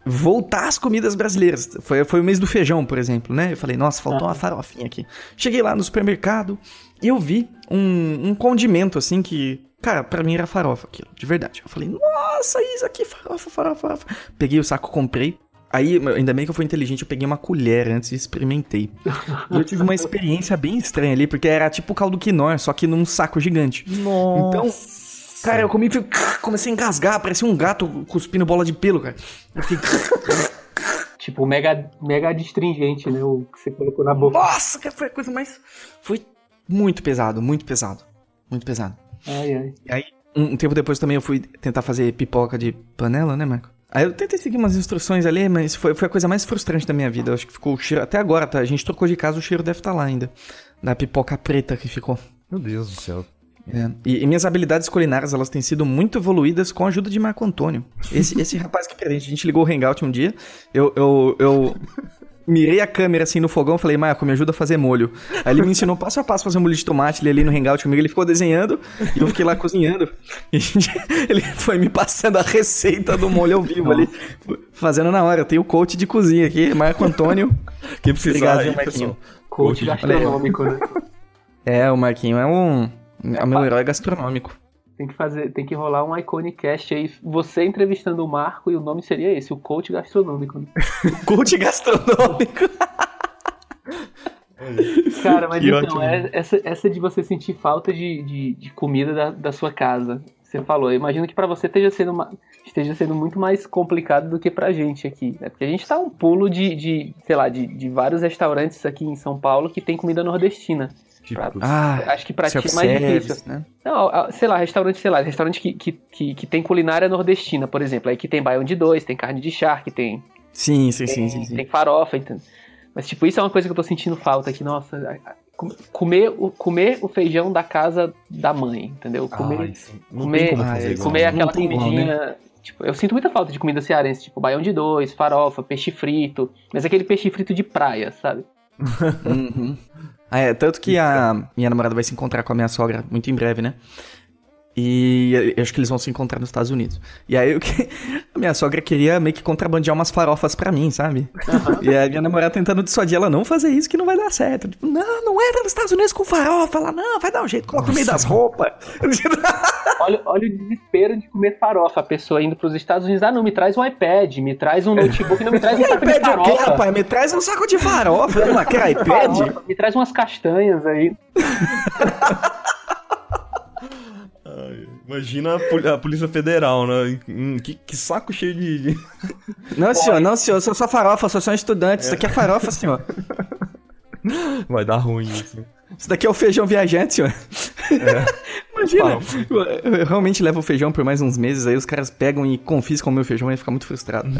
voltar às comidas brasileiras. Foi, foi o mês do feijão, por exemplo, né? Eu falei, nossa, faltou ah. uma farofinha aqui. Cheguei lá no supermercado e eu vi um, um condimento, assim, que... Cara, pra mim era farofa aquilo, de verdade. Eu falei, nossa, isso aqui, farofa, farofa, farofa. Peguei o saco, comprei. Aí, ainda bem que eu fui inteligente, eu peguei uma colher antes e experimentei. (laughs) e eu tive uma experiência bem estranha ali, porque era tipo caldo quinoa, só que num saco gigante.
Nossa. Então,
cara, eu comi e comecei a engasgar, parecia um gato cuspindo bola de pelo, cara. Eu fiquei... (laughs)
tipo, mega, mega distringente, né? O que você colocou na boca.
Nossa, que foi a coisa mais... Foi muito pesado, muito pesado. Muito pesado.
Ai, ai.
E aí, um tempo depois também eu fui tentar fazer pipoca de panela, né, Marco? Aí eu tentei seguir umas instruções ali, mas foi, foi a coisa mais frustrante da minha vida. Eu acho que ficou o cheiro. Até agora, tá? A gente trocou de casa, o cheiro deve estar tá lá ainda. Da pipoca preta que ficou.
Meu Deus do céu.
É. E, e, minhas habilidades culinárias, elas têm sido muito evoluídas com a ajuda de Marco Antônio. Esse, esse (laughs) rapaz que presente, a gente ligou o Hangout um dia, eu, eu, eu mirei a câmera assim no fogão, falei, Marco, me ajuda a fazer molho. Aí ele me ensinou passo a passo a fazer molho de tomate, ele ali no Hangout comigo, ele ficou desenhando e eu fiquei lá cozinhando. (laughs) E ele foi me passando a receita do molho ao vivo ali, fazendo na hora. Eu tenho o coach de cozinha aqui, Marco Antônio. (laughs)
Que precisa Obrigado, aí, Marquinho.
Coach gastronômico, né?
É, o Marquinho é um... É o meu herói gastronômico.
Tem que fazer, tem que rolar um Iconicast aí, você entrevistando o Marco e o nome seria esse, o coach gastronômico. Né? (laughs)
coach gastronômico.
Cara, mas que então, é, essa, essa de você sentir falta de, de, de comida da, da sua casa. você falou. Eu imagino que para você esteja sendo, uma, esteja sendo muito mais complicado do que pra gente aqui. Né? Porque a gente tá um pulo de, de sei lá, de, de vários restaurantes aqui em São Paulo que tem comida nordestina.
Tipo,
Pra-
Ah,
Acho que pra ti é mais difícil.
né?
Não, sei lá, restaurante, sei lá, restaurante que, que, que, que tem culinária nordestina, por exemplo. Aí que tem baião de dois, tem carne de charque, tem,
Sim, sim, sim,
tem,
sim, sim.
tem farofa, então. Mas, tipo, isso é uma coisa que eu tô sentindo falta aqui, nossa. Comer o, comer o feijão da casa da mãe, entendeu? Comer,
ai, sim.
comer- comer
não
aquela
igual,
comidinha. Tipo, eu sinto muita falta de comida cearense, tipo baião de dois, farofa, peixe frito. Mas aquele peixe frito de praia, sabe? (laughs)
Uhum. Ah, é, tanto que a minha namorada vai se encontrar com a minha sogra muito em breve, né? E eu acho que eles vão se encontrar nos Estados Unidos. E aí que... (laughs) a minha sogra queria meio que contrabandear umas farofas pra mim, sabe? E aí a minha namorada tentando dissuadir ela, não fazer isso que não vai dar certo. Tipo, não, não entra nos Estados Unidos com farofa. Ela, não, vai dar um jeito, coloca no meio das roupas. (laughs)
Olha, olha o desespero de comer farofa. A pessoa indo pros Estados Unidos, ah, não, me traz um iPad, me traz um notebook, não me traz um (laughs)
E
saco de
iPad o quê,
farofa.
rapaz? Me traz um saco de farofa. Ela quer iPad?
Farofa, Me traz umas castanhas aí.
Imagina a, pol- a Polícia Federal, né? Hum, que, que saco cheio de. de-
Não, senhor, não, senhor. Eu sou só farofa, sou só um estudante. Isso aqui é farofa, senhor. (laughs)
Vai dar ruim isso.
Isso daqui é o feijão viajante, senhor. (laughs) Imagina,
Farofa.
eu, eu realmente levo o feijão por mais uns meses, aí os caras pegam e confiscam o meu feijão e fica muito frustrado, (laughs)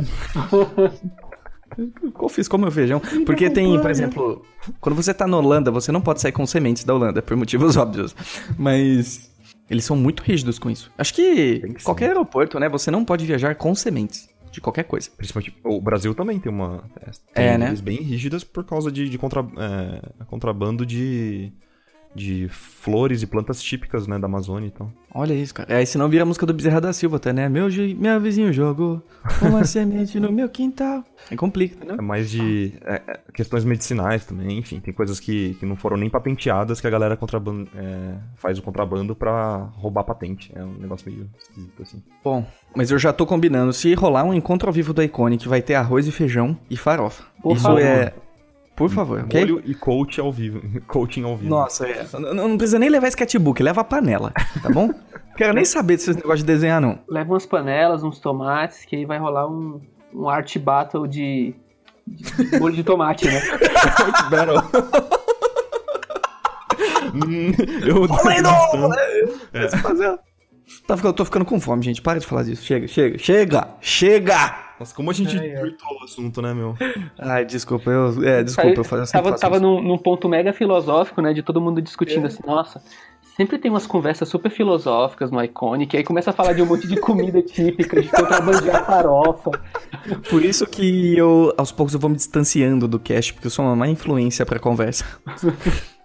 confiscou meu feijão. Porque tem, por exemplo, quando você tá na Holanda, você não pode sair com sementes da Holanda, por motivos óbvios. Mas eles são muito rígidos com isso. Acho que,
que ser.
qualquer aeroporto, né, você não pode viajar com sementes de qualquer coisa.
Principalmente. O Brasil também tem uma.
É,
tem
né?
leis bem rígidas por causa de, de contra, é, contrabando de. De flores e plantas típicas, né, da Amazônia e tal.
Olha isso, cara. Aí senão vira a música do Bezerra da Silva até, né? Meu, meu vizinho jogou uma (laughs) semente no meu quintal. Aí complica, né?
É mais de é, é, questões medicinais também, enfim, tem coisas que, que não foram nem patenteadas que a galera contraban- é, faz o contrabando pra roubar patente. É um negócio meio esquisito assim.
Bom, mas eu já tô combinando. Se rolar um encontro ao vivo da Iconic, vai ter arroz e feijão e farofa.
Por
Isso
favor.
é. Por favor, ok?
Molho e coach ao vivo. (laughs) Coaching ao vivo.
Nossa, é. Não, não precisa nem levar sketchbook, leva a panela, tá bom? (laughs) Quero nem saber desses negócios de desenhar, não.
Leva umas panelas, uns tomates, que aí vai rolar um, um art battle de, de molho de tomate, né? (laughs)
Battle. Hum, eu
É. Tá ficando, tô ficando com fome, gente. Para de falar disso. Chega, chega, chega, chega!
Nossa, como a gente virtuou o assunto, né, meu?
Ai, desculpa, eu. É, desculpa, eu eu sempre
tava
faço
tava num, num ponto mega filosófico, né? De todo mundo discutindo assim, nossa. Sempre tem umas conversas super filosóficas no Iconic, aí começa a falar de um monte de comida típica, de contrabandear farofa.
Por isso que eu, aos poucos, eu vou me distanciando do cast, porque eu sou uma má influência pra conversa. (laughs)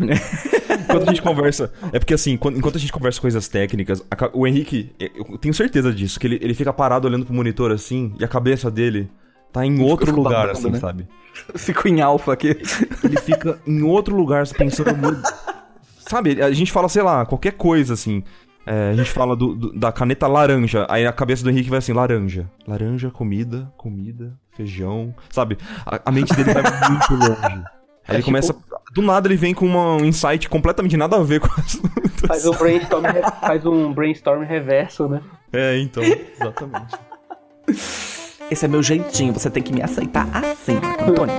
Enquanto a gente conversa. É porque assim, quando- enquanto a gente conversa coisas técnicas, a o Henrique, eu tenho certeza disso, que ele, ele fica parado olhando pro monitor assim, e a cabeça dele tá em outro lugar,
babando,
assim,
né?
sabe? (laughs)
Fico em alfa aqui.
Ele fica em outro lugar pensando no. Sabe, a gente fala, sei lá, qualquer coisa assim. É, a gente fala do- do- da caneta laranja, aí a cabeça do Henrique vai assim, laranja. Laranja, comida, comida, feijão. Sabe? A, a mente dele vai muito longe. Aí ele
É
começa. Do nada ele vem com uma- um insight completamente nada a ver com as
Faz um brainstorm, faz um brainstorm reverso, né?
É, então, exatamente.
Esse é meu jeitinho, você tem que me aceitar assim, Antônio.